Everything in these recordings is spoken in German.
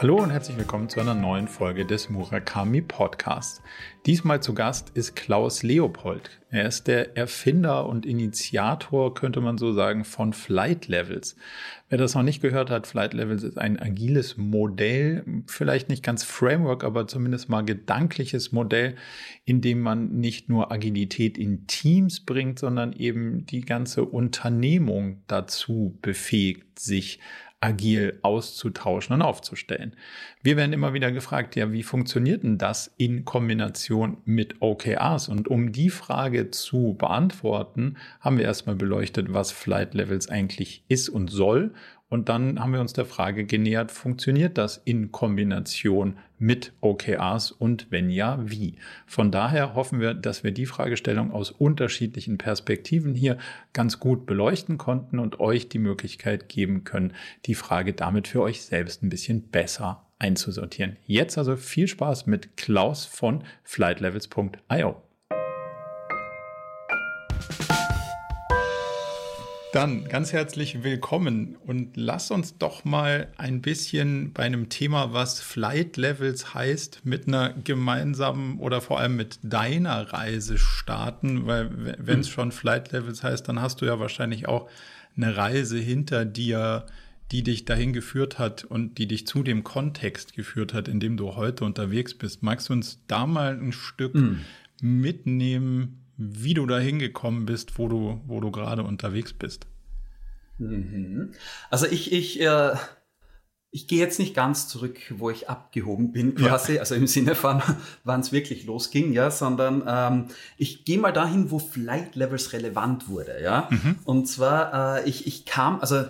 Hallo und herzlich willkommen zu einer neuen Folge des Murakami Podcasts. Diesmal zu Gast ist Klaus Leopold. Er ist der Erfinder und Initiator, könnte man so sagen, von Flight Levels. Wer das noch nicht gehört hat, Flight Levels ist ein agiles Modell, vielleicht nicht ganz Framework, aber zumindest mal gedankliches Modell, in dem man nicht nur Agilität in Teams bringt, sondern eben die ganze Unternehmung dazu befähigt, sich agil auszutauschen und aufzustellen. Wir werden immer wieder gefragt, ja, wie funktioniert denn das in Kombination mit OKRs? Und um die Frage zu beantworten, haben wir erstmal beleuchtet, was Flight Levels eigentlich ist und soll und dann haben wir uns der Frage genähert, funktioniert das in Kombination mit OKRs und wenn ja, wie? Von daher hoffen wir, dass wir die Fragestellung aus unterschiedlichen Perspektiven hier ganz gut beleuchten konnten und euch die Möglichkeit geben können, die Frage damit für euch selbst ein bisschen besser einzusortieren. Jetzt also viel Spaß mit Klaus von flightlevels.io. Dann ganz herzlich willkommen und lass uns doch mal ein bisschen bei einem Thema, was Flight Levels heißt, mit einer gemeinsamen oder vor allem mit deiner Reise starten, weil wenn es hm. schon Flight Levels heißt, dann hast du ja wahrscheinlich auch eine Reise hinter dir, die dich dahin geführt hat und die dich zu dem Kontext geführt hat, in dem du heute unterwegs bist. Magst du uns da mal ein Stück mhm. mitnehmen, wie du da hingekommen bist, wo du, wo du gerade unterwegs bist. Mhm. Also ich, ich, äh, ich gehe jetzt nicht ganz zurück, wo ich abgehoben bin, quasi, ja. also im Sinne von, wann es wirklich losging, ja, sondern ähm, ich gehe mal dahin, wo Flight Levels relevant wurde, ja. Mhm. Und zwar, äh, ich, ich kam also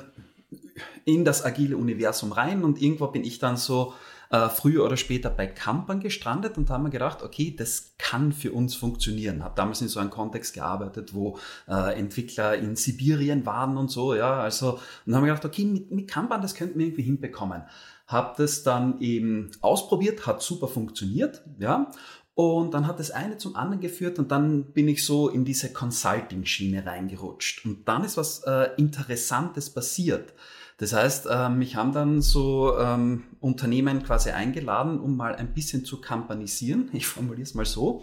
in das agile Universum rein und irgendwo bin ich dann so äh, früher oder später bei Kampern gestrandet und haben mir gedacht, okay, das kann für uns funktionieren. Habe damals in so einem Kontext gearbeitet, wo äh, Entwickler in Sibirien waren und so, ja, also und haben mir gedacht, okay, mit, mit Kanban, das könnten wir irgendwie hinbekommen. Habe das dann eben ausprobiert, hat super funktioniert, ja. Und dann hat das eine zum anderen geführt und dann bin ich so in diese Consulting-Schiene reingerutscht. Und dann ist was äh, Interessantes passiert. Das heißt, ähm, mich haben dann so ähm, Unternehmen quasi eingeladen, um mal ein bisschen zu kampanisieren. Ich formuliere es mal so.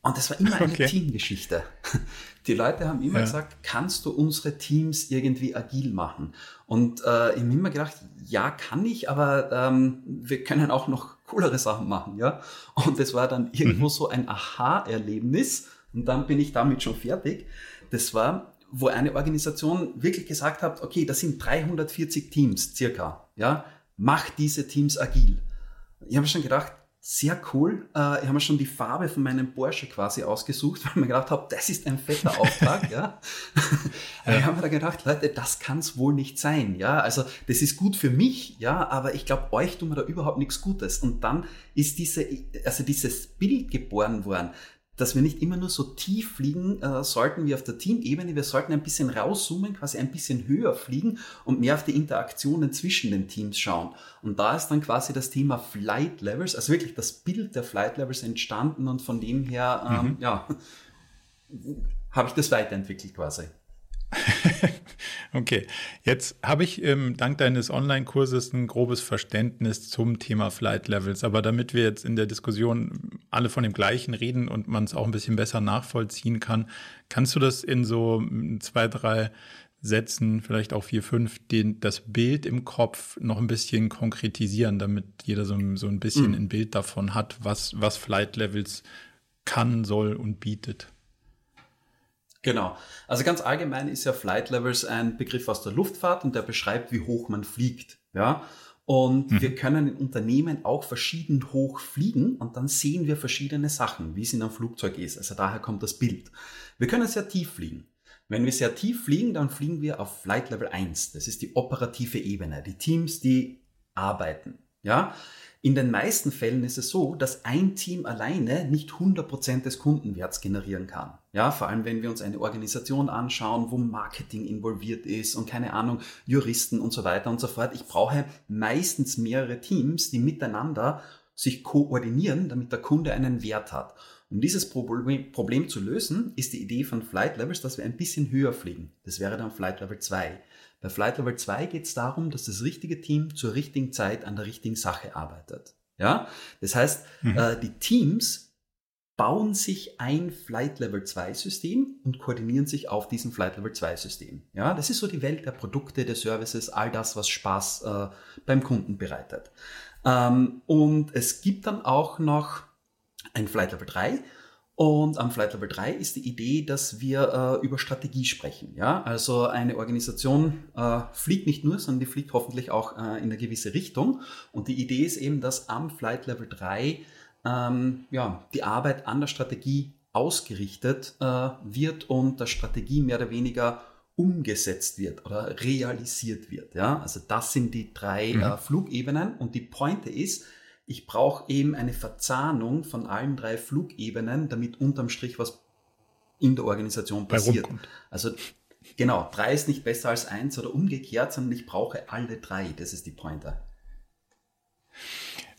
Und das war immer eine okay. Teamgeschichte. Die Leute haben immer ja. gesagt, kannst du unsere Teams irgendwie agil machen? Und äh, ich habe immer gedacht, ja, kann ich, aber ähm, wir können auch noch coolere Sachen machen, ja. Und das war dann irgendwo mhm. so ein Aha-Erlebnis. Und dann bin ich damit schon fertig. Das war, wo eine Organisation wirklich gesagt hat, okay, das sind 340 Teams circa, ja, mach diese Teams agil. Ich habe schon gedacht, sehr cool. Äh, ich habe mir schon die Farbe von meinem Porsche quasi ausgesucht, weil ich mir gedacht habe, das ist ein fetter Auftrag. ja. ja. Ich habe mir da gedacht, Leute, das kann es wohl nicht sein. Ja, also das ist gut für mich, ja, aber ich glaube, euch tun wir da überhaupt nichts Gutes. Und dann ist diese, also dieses Bild geboren worden, dass wir nicht immer nur so tief fliegen äh, sollten wie auf der Teamebene. Wir sollten ein bisschen rauszoomen, quasi ein bisschen höher fliegen und mehr auf die Interaktionen zwischen den Teams schauen. Und da ist dann quasi das Thema Flight Levels, also wirklich das Bild der Flight Levels entstanden und von dem her, ähm, mhm. ja, habe ich das weiterentwickelt quasi. okay, jetzt habe ich ähm, dank deines Online-Kurses ein grobes Verständnis zum Thema Flight Levels. Aber damit wir jetzt in der Diskussion alle von dem Gleichen reden und man es auch ein bisschen besser nachvollziehen kann, kannst du das in so zwei, drei Sätzen, vielleicht auch vier, fünf, den, das Bild im Kopf noch ein bisschen konkretisieren, damit jeder so, so ein bisschen mhm. ein Bild davon hat, was, was Flight Levels kann, soll und bietet. Genau. Also ganz allgemein ist ja Flight Levels ein Begriff aus der Luftfahrt und der beschreibt, wie hoch man fliegt. Ja. Und mhm. wir können in Unternehmen auch verschieden hoch fliegen und dann sehen wir verschiedene Sachen, wie es in einem Flugzeug ist. Also daher kommt das Bild. Wir können sehr tief fliegen. Wenn wir sehr tief fliegen, dann fliegen wir auf Flight Level 1. Das ist die operative Ebene, die Teams, die arbeiten. Ja. In den meisten Fällen ist es so, dass ein Team alleine nicht 100% des Kundenwerts generieren kann. Ja, vor allem wenn wir uns eine Organisation anschauen, wo Marketing involviert ist und keine Ahnung, Juristen und so weiter und so fort. Ich brauche meistens mehrere Teams, die miteinander sich koordinieren, damit der Kunde einen Wert hat. Um dieses Problem, Problem zu lösen, ist die Idee von Flight Levels, dass wir ein bisschen höher fliegen. Das wäre dann Flight Level 2. Bei Flight Level 2 geht es darum, dass das richtige Team zur richtigen Zeit an der richtigen Sache arbeitet. Ja, das heißt, mhm. äh, die Teams bauen sich ein Flight Level 2 System und koordinieren sich auf diesem Flight Level 2 System. Ja, das ist so die Welt der Produkte, der Services, all das, was Spaß äh, beim Kunden bereitet. Ähm, und es gibt dann auch noch ein Flight Level 3 und am Flight Level 3 ist die Idee, dass wir äh, über Strategie sprechen. Ja? Also eine Organisation äh, fliegt nicht nur, sondern die fliegt hoffentlich auch äh, in eine gewisse Richtung. Und die Idee ist eben, dass am Flight Level 3 ähm, ja, die Arbeit an der Strategie ausgerichtet äh, wird und der Strategie mehr oder weniger umgesetzt wird oder realisiert wird. Ja? Also das sind die drei mhm. Äh, Flugebenen und die Pointe ist, ich brauche eben eine Verzahnung von allen drei Flugebenen, damit unterm Strich was in der Organisation passiert. Also genau, drei ist nicht besser als eins oder umgekehrt, sondern ich brauche alle drei. Das ist die Pointer.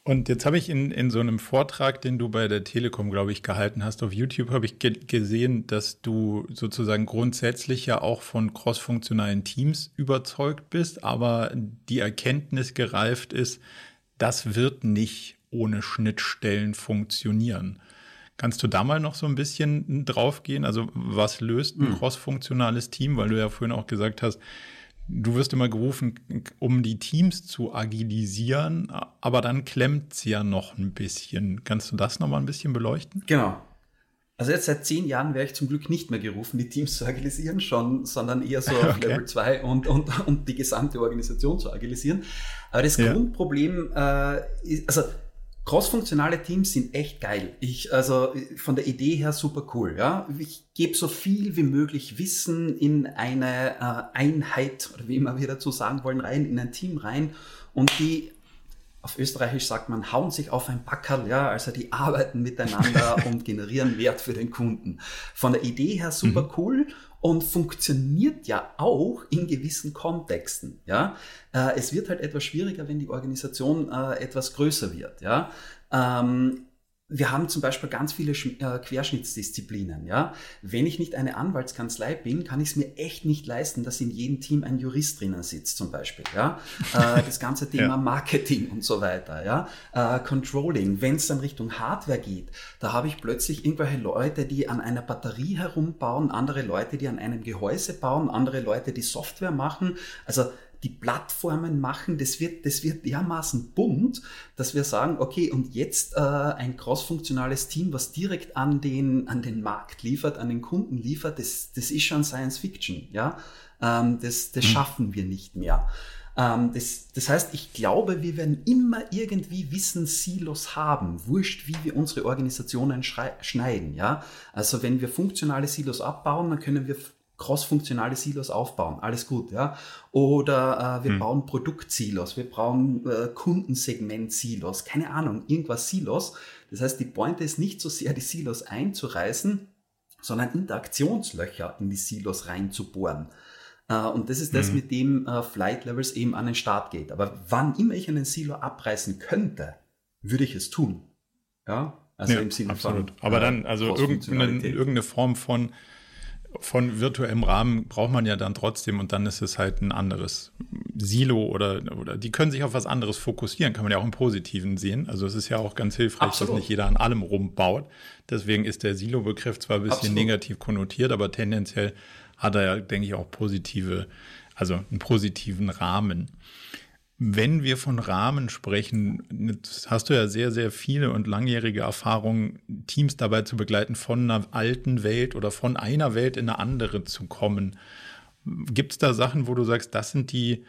Und jetzt habe ich in, in so einem Vortrag, den du bei der Telekom, glaube ich, gehalten hast, auf YouTube, habe ich ge gesehen, dass du sozusagen grundsätzlich ja auch von crossfunktionalen Teams überzeugt bist, aber die Erkenntnis gereift ist, das wird nicht ohne Schnittstellen funktionieren. Kannst du da mal noch so ein bisschen drauf gehen? Also was löst ein hm. crossfunktionales Team? Weil du ja vorhin auch gesagt hast, du wirst immer gerufen, um die Teams zu agilisieren, aber dann klemmt es ja noch ein bisschen. Kannst du das noch mal ein bisschen beleuchten? Genau. Also jetzt seit zehn Jahren wäre ich zum Glück nicht mehr gerufen, die Teams zu agilisieren, schon, sondern eher so auf okay. Level 2 und, und, und die gesamte Organisation zu agilisieren. Aber das ja. Grundproblem äh, ist, also crossfunktionale Teams sind echt geil. Ich, also von der Idee her super cool. Ja? Ich gebe so viel wie möglich Wissen in eine äh, Einheit, oder wie immer wir dazu sagen wollen, rein, in ein Team rein und die auf Österreichisch sagt man, hauen sich auf ein Backerl, ja, also die arbeiten miteinander und generieren Wert für den Kunden. Von der Idee her super mhm. cool und funktioniert ja auch in gewissen Kontexten, ja. Äh, es wird halt etwas schwieriger, wenn die Organisation äh, etwas größer wird, ja. Ähm, wir haben zum Beispiel ganz viele äh, Querschnittsdisziplinen. Ja? Wenn ich nicht eine Anwaltskanzlei bin, kann ich es mir echt nicht leisten, dass in jedem Team ein Jurist drinnen sitzt, zum Beispiel. Ja? Äh, das ganze Thema ja. Marketing und so weiter. Ja? Äh, Controlling, wenn es dann Richtung Hardware geht, da habe ich plötzlich irgendwelche Leute, die an einer Batterie herumbauen, andere Leute, die an einem Gehäuse bauen, andere Leute, die Software machen. Also die Plattformen machen, das wird, das wird dermaßen bunt, dass wir sagen, okay, und jetzt äh, ein crossfunktionales Team, was direkt an den, an den Markt liefert, an den Kunden liefert, das, das ist schon Science Fiction, ja. Ähm, das das mhm. schaffen wir nicht mehr. Ähm, das, das heißt, ich glaube, wir werden immer irgendwie Wissenssilos haben, wurscht, wie wir unsere Organisationen schneiden, ja. Also wenn wir funktionale Silos abbauen, dann können wir crossfunktionale Silos aufbauen. Alles gut, ja. Oder äh, wir hm. bauen Produktsilos, wir brauchen äh, Kundensegment-Silos, keine Ahnung, irgendwas Silos. Das heißt, die Pointe ist nicht so sehr, die Silos einzureißen, sondern Interaktionslöcher in die Silos reinzubohren. Äh, und das ist das, mhm. mit dem äh, Flight Levels eben an den Start geht. Aber wann immer ich einen Silo abreißen könnte, würde ich es tun. Ja, also ja, im Sinne absolut. von. Aber äh, dann, also irgendeine, irgendeine Form von von virtuellem Rahmen braucht man ja dann trotzdem und dann ist es halt ein anderes Silo oder, oder die können sich auf was anderes fokussieren, kann man ja auch im Positiven sehen. Also es ist ja auch ganz hilfreich, Absolut. dass nicht jeder an allem rumbaut. Deswegen ist der Silo-Begriff zwar ein bisschen Absolut. negativ konnotiert, aber tendenziell hat er ja, denke ich, auch positive, also einen positiven Rahmen. Wenn wir von Rahmen sprechen, hast du ja sehr, sehr viele und langjährige Erfahrungen, Teams dabei zu begleiten, von einer alten Welt oder von einer Welt in eine andere zu kommen. Gibt es da Sachen, wo du sagst, das sind die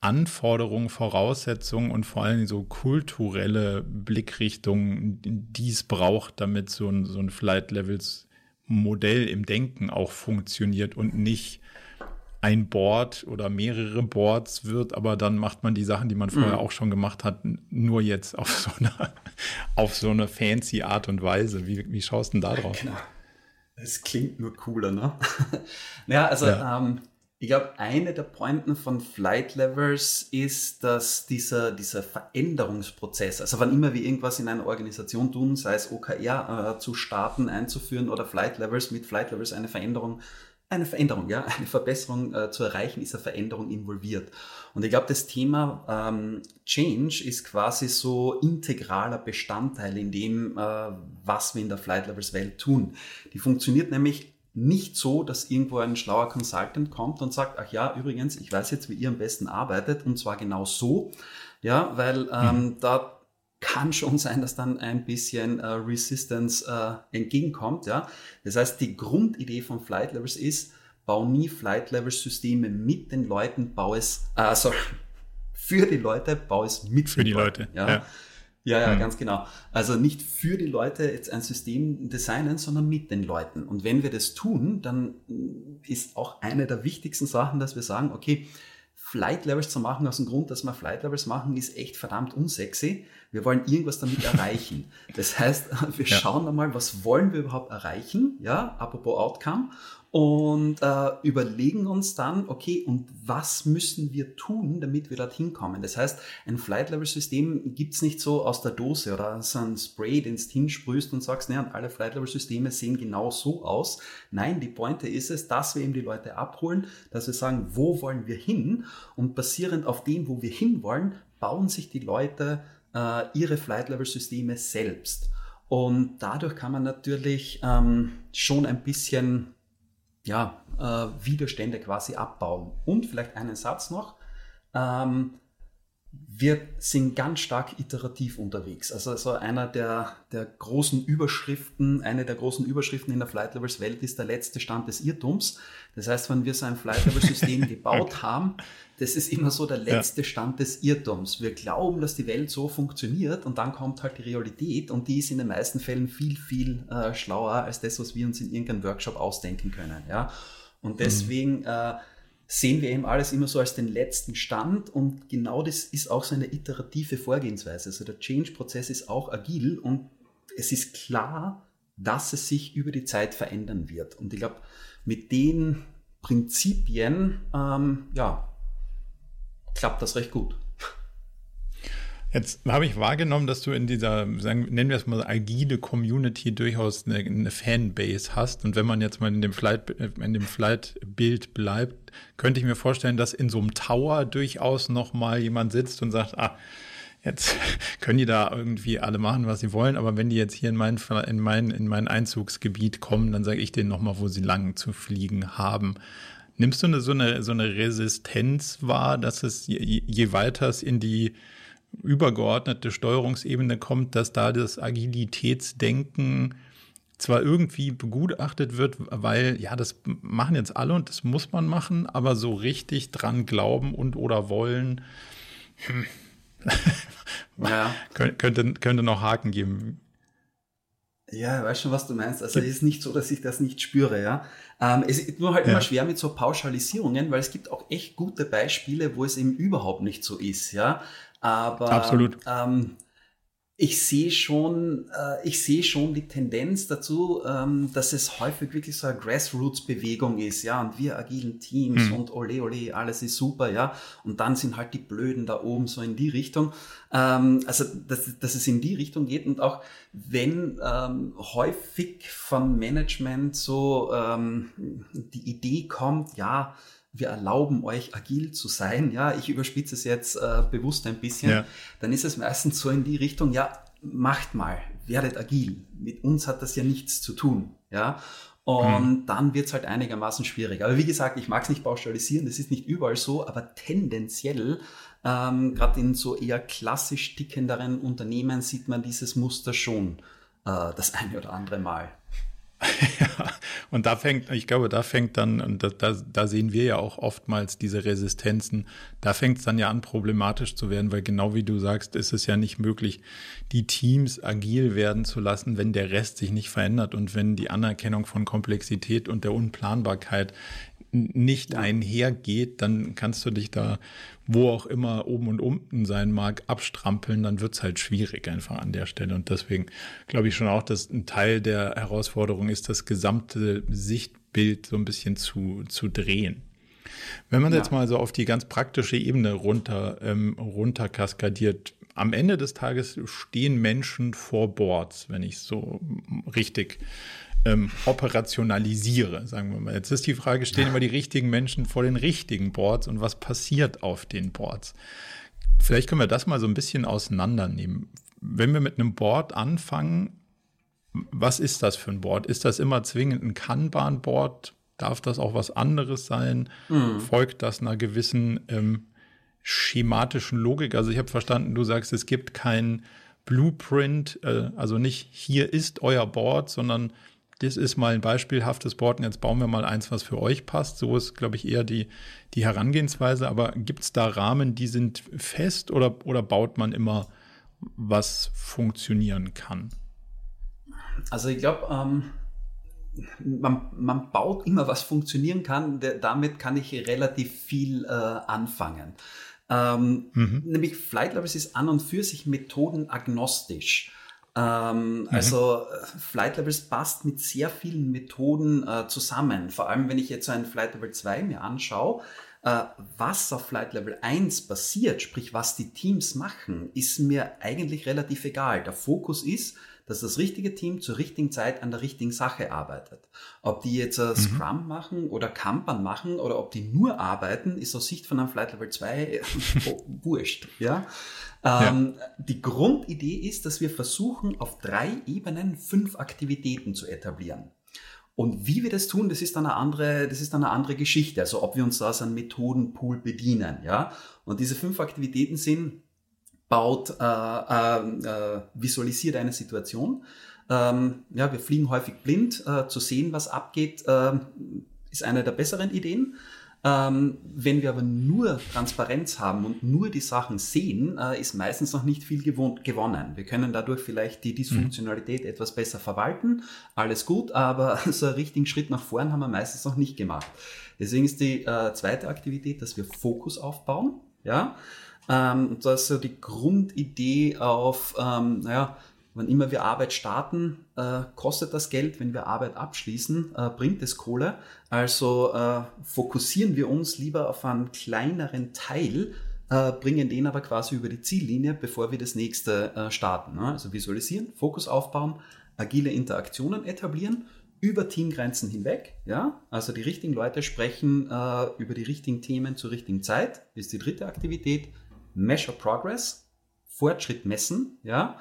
Anforderungen, Voraussetzungen und vor allem so kulturelle Blickrichtungen, die es braucht, damit so ein, so ein Flight Levels Modell im Denken auch funktioniert und nicht ein Board oder mehrere Boards wird, aber dann macht man die Sachen, die man vorher mhm. auch schon gemacht hat, nur jetzt auf so eine, auf so eine fancy Art und Weise. Wie, wie schaust du denn da drauf? Genau. Es klingt nur cooler, ne? naja, also ja. ähm, Ich glaube, eine der Pointen von Flight Levels ist, dass dieser, dieser Veränderungsprozess, also wann immer wir irgendwas in einer Organisation tun, sei es OKR äh, zu starten, einzuführen oder Flight Levels, mit Flight Levels eine Veränderung, eine Veränderung, ja, eine Verbesserung äh, zu erreichen, ist eine Veränderung involviert. Und ich glaube, das Thema ähm, Change ist quasi so integraler Bestandteil in dem, äh, was wir in der Flight Levels Welt tun. Die funktioniert nämlich nicht so, dass irgendwo ein schlauer Consultant kommt und sagt, ach ja, übrigens, ich weiß jetzt, wie ihr am besten arbeitet und zwar genau so, ja, weil ähm, mhm. da kann schon sein, dass dann ein bisschen äh, Resistance äh, entgegenkommt, ja. Das heißt, die Grundidee von Flight Levels ist, bau nie Flight Levels Systeme mit den Leuten, bau es, äh, sorry, für die Leute, bau es mit für die Leute, Leute ja. ja. Ja, ja, mhm. ganz genau. Also nicht für die Leute jetzt ein System designen, sondern mit den Leuten. Und wenn wir das tun, dann ist auch eine der wichtigsten Sachen, dass wir sagen, okay, Flight Levels zu machen, aus dem Grund, dass wir Flight Levels machen, ist echt verdammt unsexy. Wir wollen irgendwas damit erreichen. Das heißt, wir ja. schauen einmal, was wollen wir überhaupt erreichen, ja, apropos Outcome, und äh, überlegen uns dann, okay, und was müssen wir tun, damit wir dorthin kommen? Das heißt, ein Flight-Level-System gibt's nicht so aus der Dose oder so ein Spray, den du hinsprühst und sagst, naja, alle Flight-Level-Systeme sehen genau so aus. Nein, die Pointe ist es, dass wir eben die Leute abholen, dass wir sagen, wo wollen wir hin? Und basierend auf dem, wo wir hinwollen, bauen sich die Leute äh, ihre Flight-Level-Systeme selbst. Und dadurch kann man natürlich ähm, schon ein bisschen ja, äh, Widerstände quasi abbauen. Und vielleicht einen Satz noch. Ähm, wir sind ganz stark iterativ unterwegs. Also, also einer der, der großen Überschriften, eine der großen Überschriften in der Flight Levels Welt ist der letzte Stand des Irrtums. Das heißt, wenn wir so ein Flight Level System gebaut haben, das ist immer so der letzte ja. Stand des Irrtums. Wir glauben, dass die Welt so funktioniert und dann kommt halt die Realität und die ist in den meisten Fällen viel, viel äh, schlauer als das, was wir uns in irgendeinem Workshop ausdenken können. Ja? Und mhm. deswegen mhm. äh, sehen wir eben alles immer so als den letzten Stand und genau das ist auch so eine iterative Vorgehensweise. Also der Change-Prozess ist auch agil und es ist klar, dass es sich über die Zeit verändern wird. Und ich glaube, mit den Prinzipien, ähm, ja, klappt das recht gut. Jetzt habe ich wahrgenommen, dass du in dieser, sagen, nennen wir es mal, agile Community durchaus eine, eine Fanbase hast. Und wenn man jetzt mal in dem Flight, in dem Flight-Bild bleibt, könnte ich mir vorstellen, dass in so einem Tower durchaus noch mal jemand sitzt und sagt, ah, jetzt können die da irgendwie alle machen, was sie wollen, aber wenn die jetzt hier in mein, in mein, in mein Einzugsgebiet kommen, dann sage ich denen nochmal, wo sie lang zu fliegen haben. Nimmst du eine, so, eine, so eine Resistenz wahr, dass es je, je weiter es in die übergeordnete Steuerungsebene kommt, dass da das Agilitätsdenken zwar irgendwie begutachtet wird, weil ja, das machen jetzt alle und das muss man machen, aber so richtig dran glauben und oder wollen, hm. ja. könnte, könnte noch Haken geben. Ja, ich weiß schon, was du meinst. Also es ist nicht so, dass ich das nicht spüre, ja. Ähm, es ist nur halt ja. immer schwer mit so Pauschalisierungen, weil es gibt auch echt gute Beispiele, wo es eben überhaupt nicht so ist, ja. Aber Absolut. Ähm, ich sehe schon, äh, ich sehe schon die Tendenz dazu, ähm, dass es häufig wirklich so eine Grassroots-Bewegung ist, ja, und wir agilen Teams mhm. und ole ole, alles ist super, ja, und dann sind halt die Blöden da oben so in die Richtung. Ähm, also, dass, dass es in die Richtung geht und auch wenn ähm, häufig von Management so ähm, die Idee kommt, ja, wir erlauben euch agil zu sein, ja, ich überspitze es jetzt äh, bewusst ein bisschen, ja. dann ist es meistens so in die Richtung, ja, macht mal, werdet agil. Mit uns hat das ja nichts zu tun, ja. Und mhm. dann wird es halt einigermaßen schwierig. Aber wie gesagt, ich mag es nicht pauschalisieren, das ist nicht überall so, aber tendenziell, ähm, gerade in so eher klassisch tickenderen Unternehmen, sieht man dieses Muster schon äh, das eine oder andere Mal. ja, und da fängt, ich glaube, da fängt dann, und da, da, da sehen wir ja auch oftmals diese Resistenzen, da fängt es dann ja an, problematisch zu werden, weil genau wie du sagst, ist es ja nicht möglich, die Teams agil werden zu lassen, wenn der Rest sich nicht verändert und wenn die Anerkennung von Komplexität und der Unplanbarkeit nicht einhergeht, dann kannst du dich da, wo auch immer oben und unten sein mag, abstrampeln, dann wird es halt schwierig einfach an der Stelle. Und deswegen glaube ich schon auch, dass ein Teil der Herausforderung ist, das gesamte Sichtbild so ein bisschen zu, zu drehen. Wenn man ja. jetzt mal so auf die ganz praktische Ebene runter, ähm, runter kaskadiert, am Ende des Tages stehen Menschen vor Boards, wenn ich so richtig ähm, operationalisiere, sagen wir mal. Jetzt ist die Frage, stehen immer die richtigen Menschen vor den richtigen Boards und was passiert auf den Boards? Vielleicht können wir das mal so ein bisschen auseinandernehmen. Wenn wir mit einem Board anfangen, was ist das für ein Board? Ist das immer zwingend ein Kanban-Board? Darf das auch was anderes sein? Mhm. Folgt das einer gewissen ähm, schematischen Logik? Also ich habe verstanden, du sagst, es gibt kein Blueprint, äh, also nicht hier ist euer Board, sondern das ist mal ein beispielhaftes Board und jetzt bauen wir mal eins, was für euch passt. So ist, glaube ich, eher die, die Herangehensweise. Aber gibt es da Rahmen, die sind fest oder, oder baut man immer, was funktionieren kann? Also ich glaube, ähm, man, man, baut immer, was funktionieren kann. Damit kann ich relativ viel äh, anfangen. Ähm, mhm. Nämlich Flight Labs ist an und für sich methodenagnostisch. Ähm, mhm. Also äh, Flight Levels passt mit sehr vielen Methoden äh, zusammen. Vor allem, wenn ich jetzt so ein Flight Level 2 mir anschaue, äh, was auf Flight Level 1 passiert, sprich was die Teams machen, ist mir eigentlich relativ egal. Der Fokus ist, dass das richtige Team zur richtigen Zeit an der richtigen Sache arbeitet. Ob die jetzt äh, Scrum mhm. machen oder Kanban machen oder ob die nur arbeiten, ist aus Sicht von einem Flight Level 2 wurscht. Ja? Ähm, ja. Die Grundidee ist, dass wir versuchen, auf drei Ebenen fünf Aktivitäten zu etablieren. Und wie wir das tun, das ist dann eine andere, das ist dann eine andere Geschichte. Also ob wir uns da aus einem Methodenpool bedienen, ja. Und diese fünf Aktivitäten sind, baut, äh, äh, äh, visualisiert eine Situation. Ähm, ja, wir fliegen häufig blind. Äh, zu sehen, was abgeht, äh, ist eine der besseren Ideen. Ähm, wenn wir aber nur Transparenz haben und nur die Sachen sehen, äh, ist meistens noch nicht viel gewonnen. Wir können dadurch vielleicht die Dysfunktionalität mhm. etwas besser verwalten, alles gut, aber so einen richtigen Schritt nach vorn haben wir meistens noch nicht gemacht. Deswegen ist die äh, zweite Aktivität, dass wir Fokus aufbauen. Ja, ähm, das ist so die Grundidee auf, ähm, naja, Wann immer wir Arbeit starten, äh, kostet das Geld. Wenn wir Arbeit abschließen, äh, bringt es Kohle. Also äh, fokussieren wir uns lieber auf einen kleineren Teil, äh, bringen den aber quasi über die Ziellinie, bevor wir das nächste äh, starten. Ne? Also visualisieren, Fokus aufbauen, agile Interaktionen etablieren über Teamgrenzen hinweg. Ja? Also die richtigen Leute sprechen äh, über die richtigen Themen zur richtigen Zeit, ist die dritte Aktivität. Measure Progress, Fortschritt messen. Ja?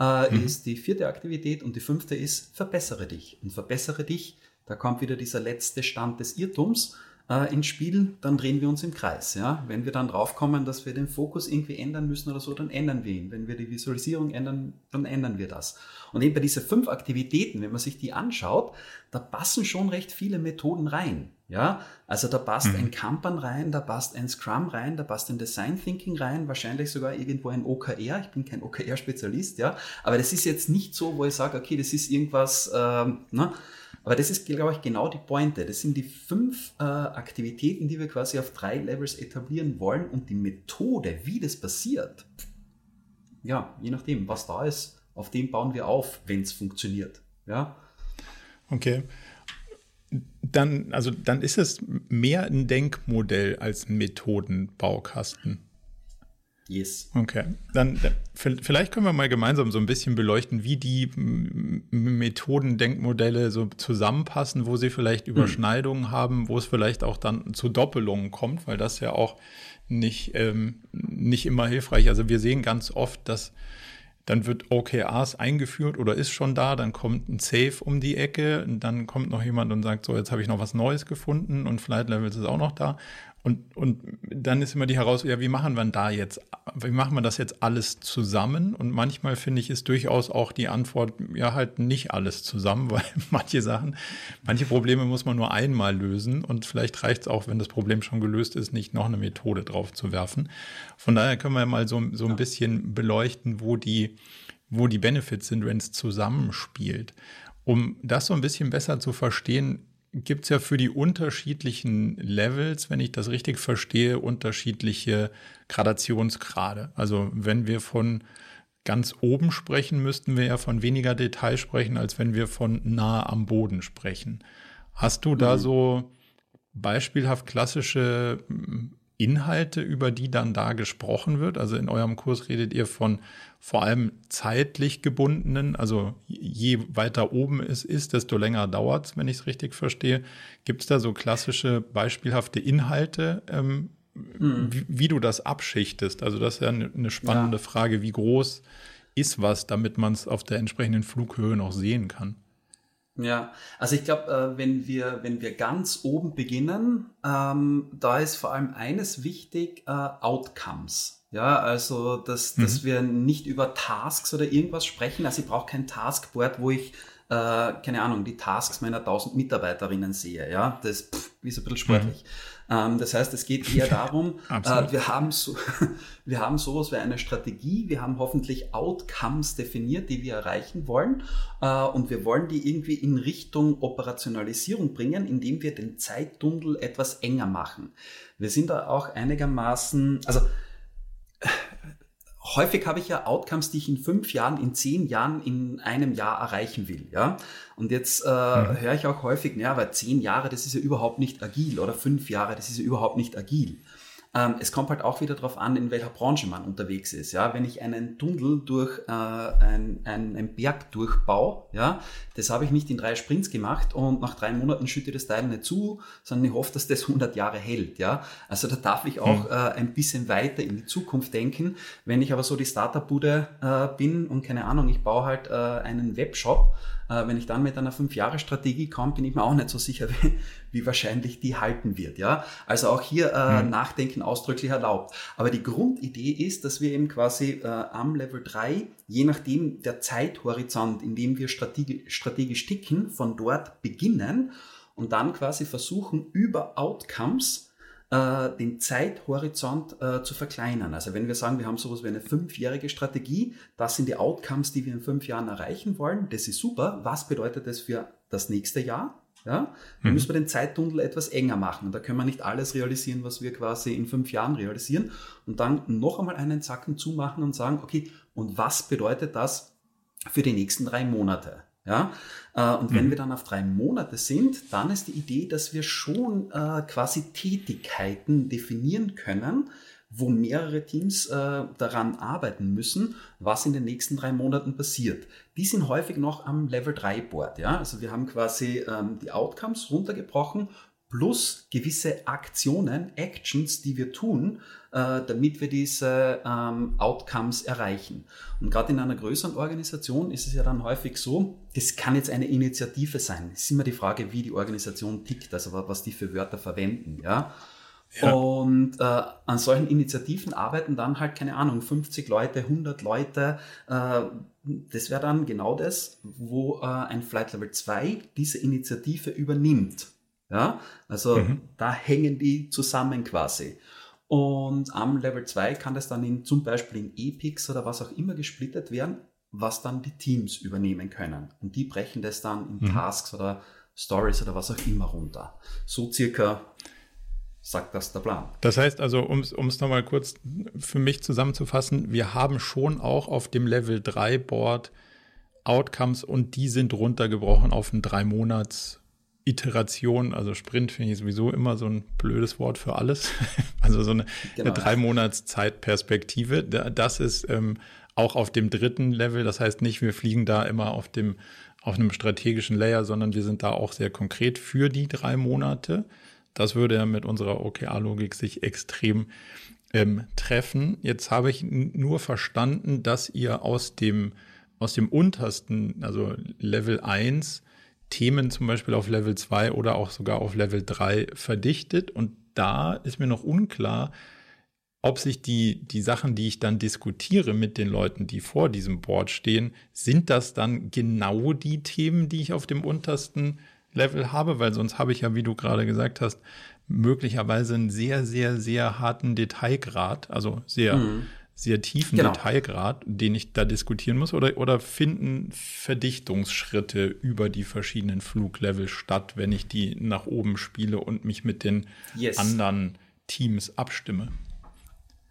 Äh, mhm. ist die vierte Aktivität und die fünfte ist verbessere dich. Und verbessere dich, da kommt wieder dieser letzte Stand des Irrtums äh, ins Spiel, dann drehen wir uns im Kreis. Ja? Wenn wir dann draufkommen, dass wir den Fokus irgendwie ändern müssen oder so, dann ändern wir ihn. Wenn wir die Visualisierung ändern, dann ändern wir das. Und eben bei diesen fünf Aktivitäten, wenn man sich die anschaut, da passen schon recht viele Methoden rein. Ja, also da passt mhm. ein Kanban rein, da passt ein Scrum rein, da passt ein Design Thinking rein, wahrscheinlich sogar irgendwo ein OKR. Ich bin kein OKR-Spezialist, ja, aber das ist jetzt nicht so, wo ich sage, okay, das ist irgendwas, ähm, ne? aber das ist, glaube ich, genau die Pointe. Das sind die fünf äh, Aktivitäten, die wir quasi auf drei Levels etablieren wollen und die Methode, wie das passiert, ja, je nachdem, was da ist, auf dem bauen wir auf, wenn es funktioniert. Ja. Okay dann, also dann ist es mehr ein Denkmodell als ein Methodenbaukasten. Yes. Okay. Dann vielleicht können wir mal gemeinsam so ein bisschen beleuchten, wie die Methodendenkmodelle so zusammenpassen, wo sie vielleicht hm. Überschneidungen mhm. haben, wo es vielleicht auch dann zu Doppelungen kommt, weil das ja auch nicht, ähm, nicht immer hilfreich. Also wir sehen ganz oft, dass dann wird OKRs eingeführt oder ist schon da, dann kommt ein Safe um die Ecke, dann kommt noch jemand und sagt, so, jetzt habe ich noch was Neues gefunden und Flight Levels ist auch noch da. Und, und dann ist immer die Herausforderung, ja, wie machen wir da jetzt, wie machen wir das jetzt alles zusammen? Und manchmal finde ich, ist durchaus auch die Antwort, ja, halt nicht alles zusammen, weil manche Sachen, manche Probleme muss man nur einmal lösen und vielleicht reicht es auch, wenn das Problem schon gelöst ist, nicht noch eine Methode drauf zu werfen. Von daher können wir mal so, so ein bisschen beleuchten, wo die, wo die Benefits sind, wenn es zusammenspielt. Um das so ein bisschen besser zu verstehen, gibt es ja für die unterschiedlichen Levels, wenn ich das richtig verstehe, unterschiedliche Gradationsgrade. Also wenn wir von ganz oben sprechen, müssten wir ja von weniger Detail sprechen, als wenn wir von nah am Boden sprechen. Hast du da mhm. so beispielhaft klassische Inhalte, über die dann da gesprochen wird? Also in eurem Kurs redet ihr von vor allem zeitlich gebundenen, also je weiter oben es ist, desto länger dauert es, wenn ich es richtig verstehe. Gibt es da so klassische, beispielhafte Inhalte, ähm, mhm. wie, wie, du das abschichtest? Also das ist ja eine, eine spannende ja. Frage, wie groß ist was, damit man es auf der entsprechenden Flughöhe noch sehen kann? Ja, also ich glaube, äh, wenn wir wenn wir ganz oben beginnen, ähm, da ist vor allem eines wichtig: äh, Outcomes. Ja, also dass, mhm. dass wir nicht über Tasks oder irgendwas sprechen. Also ich brauche kein Taskboard, wo ich äh, keine Ahnung die Tasks meiner 1000 Mitarbeiterinnen sehe. Ja, das pff, ist ein bisschen sportlich. Mhm. Ähm, das heißt, es geht eher darum, äh, wir, haben so, wir haben sowas wie eine Strategie, wir haben hoffentlich Outcomes definiert, die wir erreichen wollen. Äh, und wir wollen die irgendwie in Richtung Operationalisierung bringen, indem wir den Zeittunnel etwas enger machen. Wir sind da auch einigermaßen, also häufig habe ich ja Outcomes, die ich in fünf Jahren, in zehn Jahren, in einem Jahr erreichen will. Ja? Und jetzt äh, mhm. höre ich auch häufig, naja, weil zehn Jahre, das ist ja überhaupt nicht agil oder fünf Jahre, das ist ja überhaupt nicht agil. Ähm, es kommt halt auch wieder darauf an, in welcher Branche man unterwegs ist. Ja, wenn ich einen Tunnel durch äh, ein, ein, einen Berg durchbaue, ja, das habe ich nicht in drei Sprints gemacht und nach drei Monaten schütte das Teil nicht zu, sondern ich hoffe, dass das 100 Jahre hält. Ja, also da darf ich auch mhm. äh, ein bisschen weiter in die Zukunft denken. Wenn ich aber so die Startup-Bude äh, bin und keine Ahnung, ich baue halt äh, einen Webshop wenn ich dann mit einer Fünf-Jahre-Strategie komme, bin ich mir auch nicht so sicher, wie, wie wahrscheinlich die halten wird. Ja? Also auch hier äh, mhm. Nachdenken ausdrücklich erlaubt. Aber die Grundidee ist, dass wir eben quasi äh, am Level 3, je nachdem der Zeithorizont, in dem wir strategisch, strategisch ticken, von dort beginnen und dann quasi versuchen, über Outcomes äh, den Zeithorizont äh, zu verkleinern. Also wenn wir sagen, wir haben sowas wie eine fünfjährige Strategie, das sind die Outcomes, die wir in fünf Jahren erreichen wollen, das ist super. Was bedeutet das für das nächste Jahr? Ja, dann mhm. müssen wir den Zeittunnel etwas enger machen. Da können wir nicht alles realisieren, was wir quasi in fünf Jahren realisieren. Und dann noch einmal einen Zacken zumachen und sagen, okay, und was bedeutet das für die nächsten drei Monate? Ja? Äh, und wenn mhm. wir dann auf drei Monate sind, dann ist die Idee, dass wir schon äh, quasi Tätigkeiten definieren können, wo mehrere Teams äh, daran arbeiten müssen, was in den nächsten drei Monaten passiert. Die sind häufig noch am Level 3 Board. Ja? Also wir haben quasi ähm, die Outcomes runtergebrochen plus gewisse Aktionen, Actions, die wir tun, äh, damit wir diese ähm, Outcomes erreichen. Und gerade in einer größeren Organisation ist es ja dann häufig so, das kann jetzt eine Initiative sein. Es ist immer die Frage, wie die Organisation tickt, also was die für Wörter verwenden. Ja? Ja. Und äh, an solchen Initiativen arbeiten dann halt, keine Ahnung, 50 Leute, 100 Leute. Äh, das wäre dann genau das, wo äh, ein Flight Level 2 diese Initiative übernimmt. Ja, also mhm. da hängen die zusammen quasi. Und am Level 2 kann das dann in, zum Beispiel in Epics oder was auch immer gesplittet werden, was dann die Teams übernehmen können. Und die brechen das dann in mhm. Tasks oder Stories oder was auch immer runter. So circa sagt das der Plan. Das heißt also, um es nochmal kurz für mich zusammenzufassen, wir haben schon auch auf dem Level 3 Board Outcomes und die sind runtergebrochen auf ein drei Monats Iteration, also Sprint finde ich sowieso immer so ein blödes Wort für alles. Also so eine, genau. eine drei Monats Zeitperspektive. Das ist ähm, auch auf dem dritten Level. Das heißt nicht, wir fliegen da immer auf dem auf einem strategischen Layer, sondern wir sind da auch sehr konkret für die drei Monate. Das würde ja mit unserer OKR-Logik sich extrem ähm, treffen. Jetzt habe ich nur verstanden, dass ihr aus dem, aus dem untersten, also Level 1, Themen zum Beispiel auf Level 2 oder auch sogar auf Level 3 verdichtet. Und da ist mir noch unklar, ob sich die, die Sachen, die ich dann diskutiere mit den Leuten, die vor diesem Board stehen, sind das dann genau die Themen, die ich auf dem untersten Level habe? Weil sonst habe ich ja, wie du gerade gesagt hast, möglicherweise einen sehr, sehr, sehr harten Detailgrad, also sehr, mhm sehr tiefen genau. Detailgrad, den ich da diskutieren muss? Oder, oder finden Verdichtungsschritte über die verschiedenen Fluglevel statt, wenn ich die nach oben spiele und mich mit den yes. anderen Teams abstimme?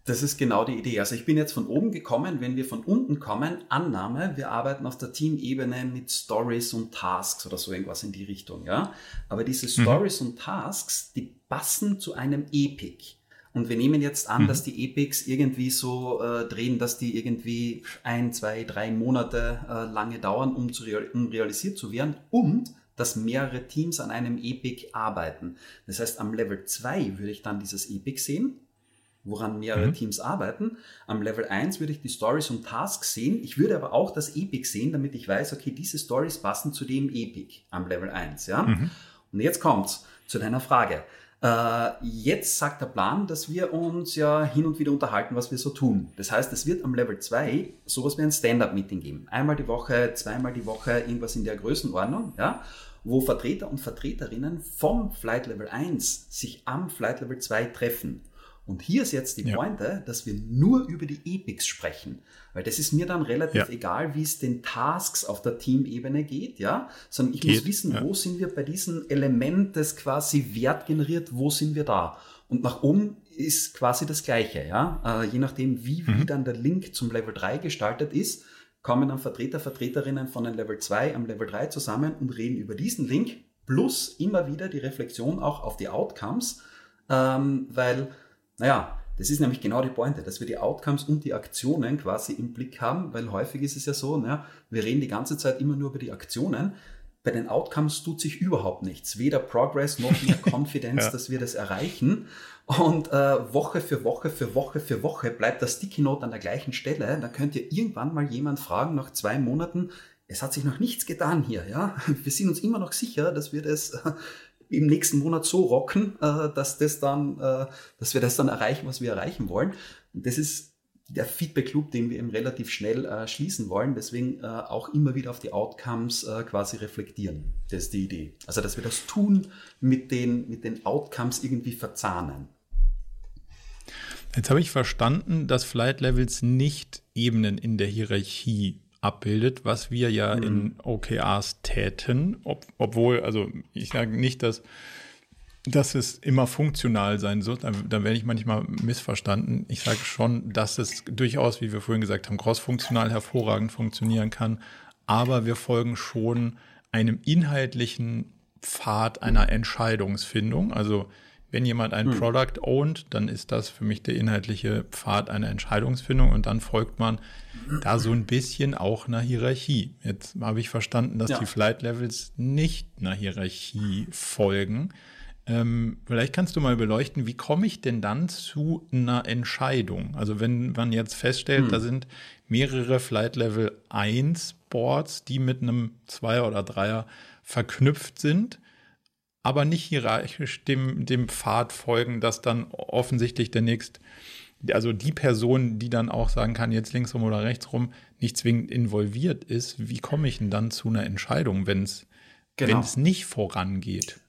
Das ist genau die Idee. Also ich bin jetzt von oben gekommen, wenn wir von unten kommen, Annahme, wir arbeiten auf der Teamebene mit Stories und Tasks oder so irgendwas in die Richtung, ja. Aber diese mhm. Stories mhm. und Tasks, die passen zu einem Epic. Und wir nehmen jetzt an, mhm. dass die Epics irgendwie so äh, drehen, dass die irgendwie ein, zwei, drei Monate äh, lange dauern, um, zu real um realisiert zu werden und dass mehrere Teams an einem Epic arbeiten. Das heißt, am Level 2 würde ich dann dieses Epic sehen woran mehrere mhm. Teams arbeiten. Am Level 1 würde ich die Stories und Tasks sehen. Ich würde aber auch das Epic sehen, damit ich weiß, okay, diese Stories passen zu dem Epic am Level 1. Ja? Mhm. Und jetzt kommt's zu deiner Frage. Äh, jetzt sagt der Plan, dass wir uns ja hin und wieder unterhalten, was wir so tun. Das heißt, es wird am Level 2 sowas wie ein Stand-up-Meeting geben. Einmal die Woche, zweimal die Woche, irgendwas in der Größenordnung, ja, wo Vertreter und Vertreterinnen vom Flight Level 1 sich am Flight Level 2 treffen. Und hier ist jetzt die ja. Pointe, dass wir nur über die Epics sprechen. Weil das ist mir dann relativ ja. egal, wie es den Tasks auf der Teamebene geht, ja. Sondern ich geht, muss wissen, ja. wo sind wir bei diesem Element, das quasi Wert generiert, wo sind wir da? Und nach oben ist quasi das Gleiche, ja. Äh, je nachdem, wie, mhm. wie dann der Link zum Level 3 gestaltet ist, kommen dann Vertreter, Vertreterinnen von dem Level 2 am Level 3 zusammen und reden über diesen Link, plus immer wieder die Reflexion auch auf die Outcomes, ähm, weil naja, das ist nämlich genau die Pointe, dass wir die Outcomes und die Aktionen quasi im Blick haben, weil häufig ist es ja so, ja, wir reden die ganze Zeit immer nur über die Aktionen. Bei den Outcomes tut sich überhaupt nichts. Weder Progress noch mehr Confidence, ja. dass wir das erreichen. Und äh, Woche für Woche für Woche für Woche bleibt das Sticky Note an der gleichen Stelle. Da könnt ihr irgendwann mal jemand fragen nach zwei Monaten, es hat sich noch nichts getan hier, ja. Wir sind uns immer noch sicher, dass wir das im nächsten Monat so rocken, äh, dass das dann, äh, dass wir das dann erreichen, was wir erreichen wollen. Das ist der Feedback Loop, den wir eben relativ schnell äh, schließen wollen. Deswegen auch immer wieder auf die Outcomes quasi reflektieren. Das ist die Idee. Also, dass wir das tun mit den, mit den Outcomes irgendwie verzahnen. Jetzt habe ich verstanden, dass Flight Levels nicht Ebenen in der Hierarchie abbildet, was wir ja mhm. in OKRs täten, ob, obwohl, also ich sage nicht, dass, dass es immer funktional sein soll, da, da werde ich manchmal missverstanden. Ich sage schon, dass es durchaus, wie wir vorhin gesagt haben, crossfunktional hervorragend funktionieren kann, aber wir folgen schon einem inhaltlichen Pfad einer Entscheidungsfindung. Also wenn jemand ein hm. Product ownt, dann ist das für mich der inhaltliche Pfad einer Entscheidungsfindung und dann folgt man da so ein bisschen auch einer Hierarchie. Jetzt habe ich verstanden, dass ja. die Flight Levels nicht einer Hierarchie folgen. Ähm, vielleicht kannst du mal beleuchten, wie komme ich denn dann zu einer Entscheidung? Also wenn man jetzt feststellt, hm. da sind mehrere Flight Level 1 Boards, die mit einem Zweier oder Dreier verknüpft sind aber nicht hierarchisch dem, dem Pfad folgen, dass dann offensichtlich der nächste, also die Person, die dann auch sagen kann, jetzt links rum oder rechts rum, nicht zwingend involviert ist. Wie komme ich denn dann zu einer Entscheidung, wenn es genau. nicht vorangeht?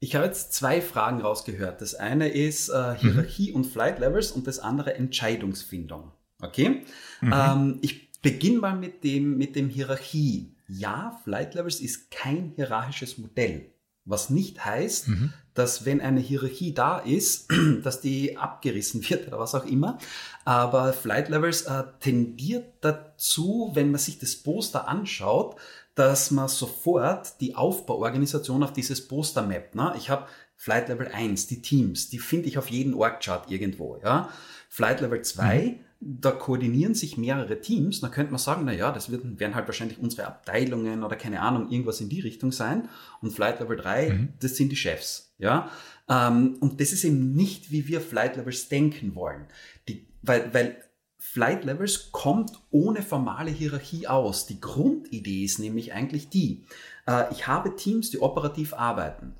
Ich habe jetzt zwei Fragen rausgehört. Das eine ist äh, Hierarchie mhm. und Flight Levels und das andere Entscheidungsfindung. Okay? Mhm. Ähm, ich beginne mal mit dem, mit dem Hierarchie ja, Flight Levels ist kein hierarchisches Modell. Was nicht heißt, mhm. dass wenn eine Hierarchie da ist, dass die abgerissen wird oder was auch immer. Aber Flight Levels äh, tendiert dazu, wenn man sich das Poster anschaut, dass man sofort die Aufbauorganisation auf dieses Poster mappt. Ne? Ich habe Flight Level 1, die Teams, die finde ich auf jedem Org-Chart irgendwo. Ja? Flight Level 2, mhm da koordinieren sich mehrere Teams, dann könnte man sagen, na ja, das werden, werden halt wahrscheinlich unsere Abteilungen oder keine Ahnung, irgendwas in die Richtung sein. Und Flight Level 3, mhm. das sind die Chefs, ja. Ähm, und das ist eben nicht, wie wir Flight Levels denken wollen. Die, weil, weil Flight Levels kommt ohne formale Hierarchie aus. Die Grundidee ist nämlich eigentlich die, äh, ich habe Teams, die operativ arbeiten.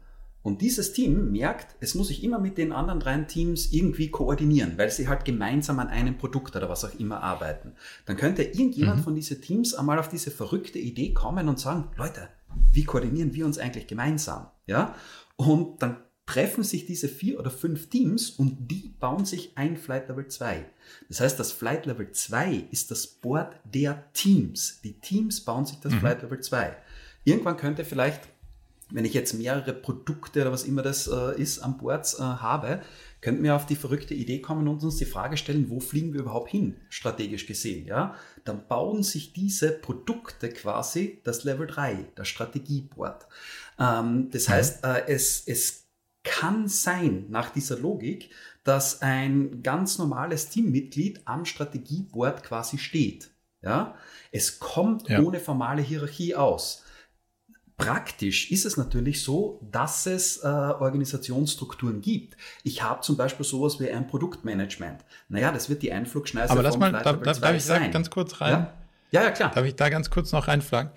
Und dieses Team merkt, es muss sich immer mit den anderen drei Teams irgendwie koordinieren, weil sie halt gemeinsam an einem Produkt oder was auch immer arbeiten. Dann könnte irgendjemand mhm. von diesen Teams einmal auf diese verrückte Idee kommen und sagen, Leute, wie koordinieren wir uns eigentlich gemeinsam? Ja? Und dann treffen sich diese vier oder fünf Teams und die bauen sich ein Flight Level 2. Das heißt, das Flight Level 2 ist das Board der Teams. Die Teams bauen sich das mhm. Flight Level 2. Irgendwann könnte vielleicht wenn ich jetzt mehrere Produkte oder was immer das äh, ist an Bord äh, habe, könnten wir auf die verrückte Idee kommen und uns die Frage stellen, wo fliegen wir überhaupt hin, strategisch gesehen, ja? Dann bauen sich diese Produkte quasi das Level 3, das Strategieboard. Ähm, das mhm. heißt, äh, es, es kann sein, nach dieser Logik, dass ein ganz normales Teammitglied am Strategieboard quasi steht. Ja? Es kommt ja. ohne formale Hierarchie aus. Praktisch ist es natürlich so, dass es äh, Organisationsstrukturen gibt. Ich habe zum Beispiel sowas wie ein Produktmanagement. Naja, das wird die Einflugschneise Aber lass mal, da, da, darf ich da ganz kurz rein? Ja? ja? ja, klar. Darf ich da ganz kurz noch reinfragen?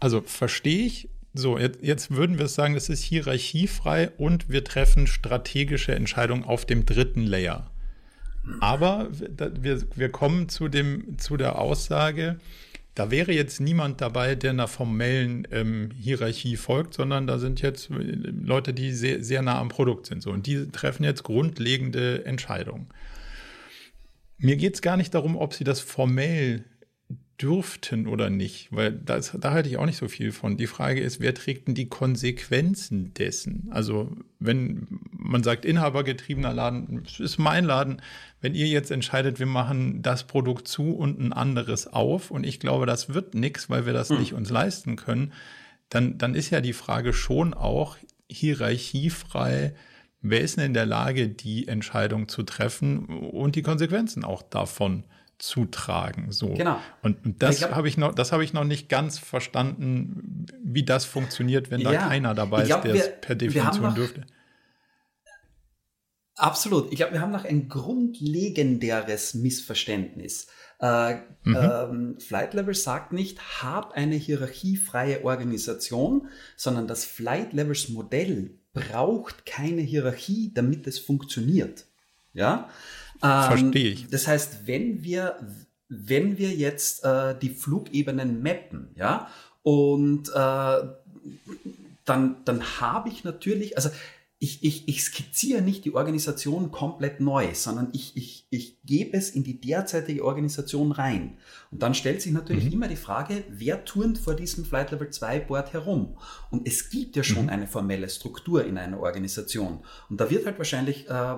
Also verstehe ich, so, jetzt, jetzt würden wir sagen, das ist hierarchiefrei und wir treffen strategische Entscheidungen auf dem dritten Layer. Aber wir, wir kommen zu, dem, zu der Aussage, da wäre jetzt niemand dabei, der einer formellen ähm, Hierarchie folgt, sondern da sind jetzt Leute, die sehr, sehr nah am Produkt sind. So, und die treffen jetzt grundlegende Entscheidungen. Mir geht es gar nicht darum, ob sie das formell dürften oder nicht, weil das, da halte ich auch nicht so viel von. Die Frage ist, wer trägt denn die Konsequenzen dessen? Also wenn man sagt, inhabergetriebener Laden, es ist mein Laden, wenn ihr jetzt entscheidet, wir machen das Produkt zu und ein anderes auf und ich glaube, das wird nichts, weil wir das hm. nicht uns leisten können, dann, dann ist ja die Frage schon auch hierarchiefrei, wer ist denn in der Lage, die Entscheidung zu treffen und die Konsequenzen auch davon zu zutragen. So. Genau. Und, das habe ich noch, das habe ich noch nicht ganz verstanden, wie das funktioniert, wenn da ja, keiner dabei glaub, ist, der es per Definition noch, dürfte. Absolut. Ich glaube, wir haben noch ein grundlegenderes Missverständnis. Äh, mhm. ähm, Flight Level sagt nicht, hab eine hierarchiefreie Organisation, sondern das Flight Levels Modell braucht keine Hierarchie, damit es funktioniert. Ja, Verstehe ich. Ähm, das heißt, wenn wir, wenn wir jetzt äh, die Flugebenen mappen, ja, und äh, dann, dann habe ich natürlich, also ich, ich, ich skizziere nicht die Organisation komplett neu, sondern ich, ich, ich gebe es in die derzeitige Organisation rein. Und dann stellt sich natürlich mhm. immer die Frage, wer turnt vor diesem Flight Level 2 Board herum? Und es gibt ja schon mhm. eine formelle Struktur in einer Organisation. Und da wird halt wahrscheinlich äh,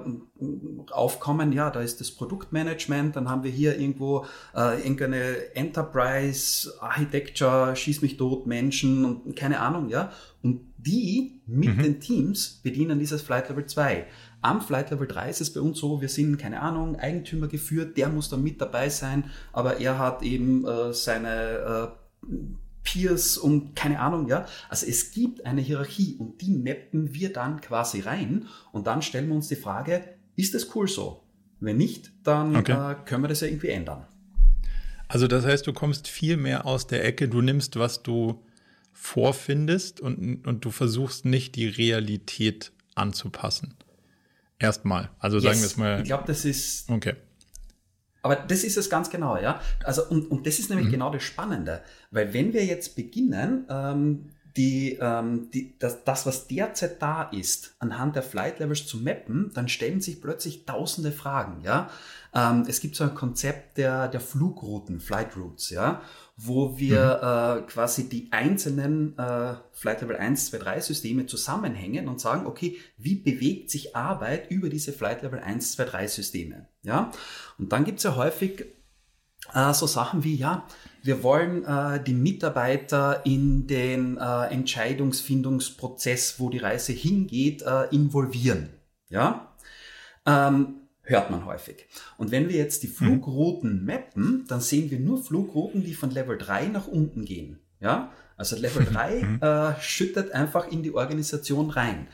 aufkommen, ja, da ist das Produktmanagement, dann haben wir hier irgendwo äh, irgendeine Enterprise, Architecture, schieß mich tot, Menschen und keine Ahnung, ja. Und die mit mhm. den Teams bedienen dieses Flight Level 2. Am Flight Level 3 ist es bei uns so, wir sind, keine Ahnung, Eigentümer geführt, der muss dann mit dabei sein, aber er hat eben äh, seine äh, Peers und keine Ahnung, ja. Also es gibt eine Hierarchie und die mappen wir dann quasi rein und dann stellen wir uns die Frage, ist das cool so? Wenn nicht, dann okay. äh, können wir das ja irgendwie ändern. Also das heißt, du kommst viel mehr aus der Ecke, du nimmst, was du vorfindest und, und du versuchst nicht die Realität anzupassen. Erstmal. Also sagen wir es mal. Ich glaube, das ist. Okay. Aber das ist es ganz genau, ja. Also, und, und das ist nämlich mhm. genau das Spannende. Weil wenn wir jetzt beginnen, ähm, die, ähm, die, das, das, was derzeit da ist, anhand der Flight Levels zu mappen, dann stellen sich plötzlich tausende Fragen, ja. Ähm, es gibt so ein Konzept der, der Flugrouten, Flight Routes, ja wo wir mhm. äh, quasi die einzelnen äh, Flight Level 1, 2, 3 Systeme zusammenhängen und sagen, okay, wie bewegt sich Arbeit über diese Flight Level 1, 2, 3 Systeme? Ja? Und dann gibt es ja häufig äh, so Sachen wie, ja, wir wollen äh, die Mitarbeiter in den äh, Entscheidungsfindungsprozess, wo die Reise hingeht, äh, involvieren. Ja? Ähm, hört man häufig. Und wenn wir jetzt die Flugrouten mappen, dann sehen wir nur Flugrouten, die von Level 3 nach unten gehen. Ja? Also Level 3 mhm. äh, schüttet einfach in die Organisation rein.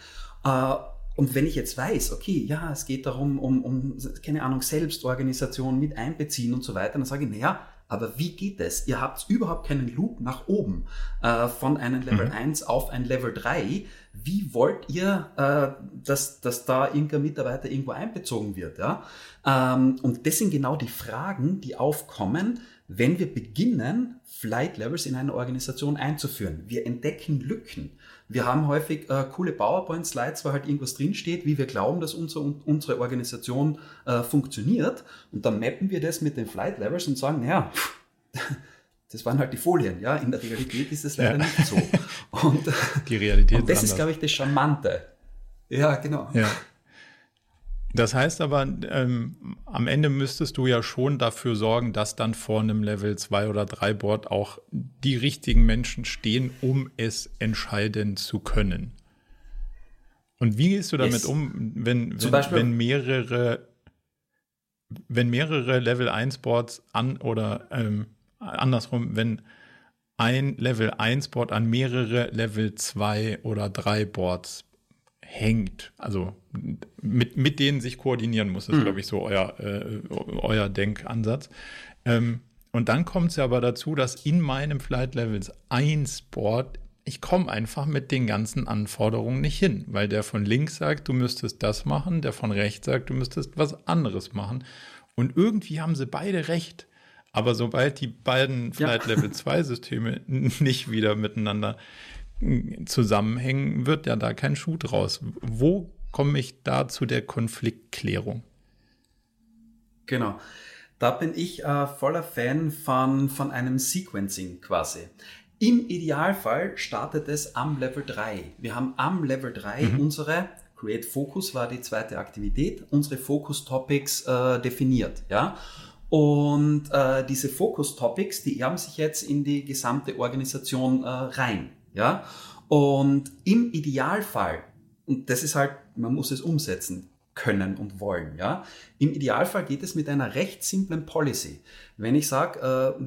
Äh, und wenn ich jetzt weiß, okay, ja, es geht darum, um, um keine Ahnung, Selbstorganisation mit einbeziehen und so weiter, dann sage ich, naja, aber wie geht es? Ihr habt überhaupt keinen Loop nach oben äh, von einem Level mhm. 1 auf ein Level 3. Wie wollt ihr, äh, dass, dass da irgendein Mitarbeiter irgendwo einbezogen wird? Ja? Ähm, und das sind genau die Fragen, die aufkommen, wenn wir beginnen, Flight Levels in eine Organisation einzuführen. Wir entdecken Lücken. Wir haben häufig äh, coole PowerPoint-Slides, wo halt irgendwas drinsteht, wie wir glauben, dass unsere, unsere Organisation äh, funktioniert. Und dann mappen wir das mit den Flight Levels und sagen, naja, das waren halt die Folien, ja. In der Realität ist es leider ja. nicht so. Und die Realität und das ist, glaube ich, das Charmante. Ja, genau. Ja. Das heißt aber, ähm, am Ende müsstest du ja schon dafür sorgen, dass dann vor einem Level 2 oder 3 Board auch die richtigen Menschen stehen, um es entscheiden zu können. Und wie gehst du damit yes. um, wenn, wenn, wenn, mehrere, wenn mehrere Level 1 Boards an oder ähm, andersrum, wenn ein Level 1 Board an mehrere Level 2 oder 3 Boards hängt, also mit, mit denen sich koordinieren muss, ist, mhm. glaube ich, so euer, äh, euer Denkansatz. Ähm, und dann kommt es ja aber dazu, dass in meinem Flight Levels 1 Board ich komme einfach mit den ganzen Anforderungen nicht hin, weil der von links sagt, du müsstest das machen, der von rechts sagt, du müsstest was anderes machen. Und irgendwie haben sie beide recht. Aber sobald die beiden Flight Level 2 Systeme nicht wieder miteinander zusammenhängen, wird ja da kein Schuh draus. Wo komme ich da zu der Konfliktklärung? Genau. Da bin ich äh, voller Fan von, von einem Sequencing quasi. Im Idealfall startet es am Level 3. Wir haben am Level 3 mhm. unsere Create Focus war die zweite Aktivität, unsere Focus Topics äh, definiert. Ja? Und äh, diese Focus Topics, die erben sich jetzt in die gesamte Organisation äh, rein. Ja? Und im Idealfall, und das ist halt, man muss es umsetzen können und wollen. Ja? Im Idealfall geht es mit einer recht simplen Policy. Wenn ich sage, äh,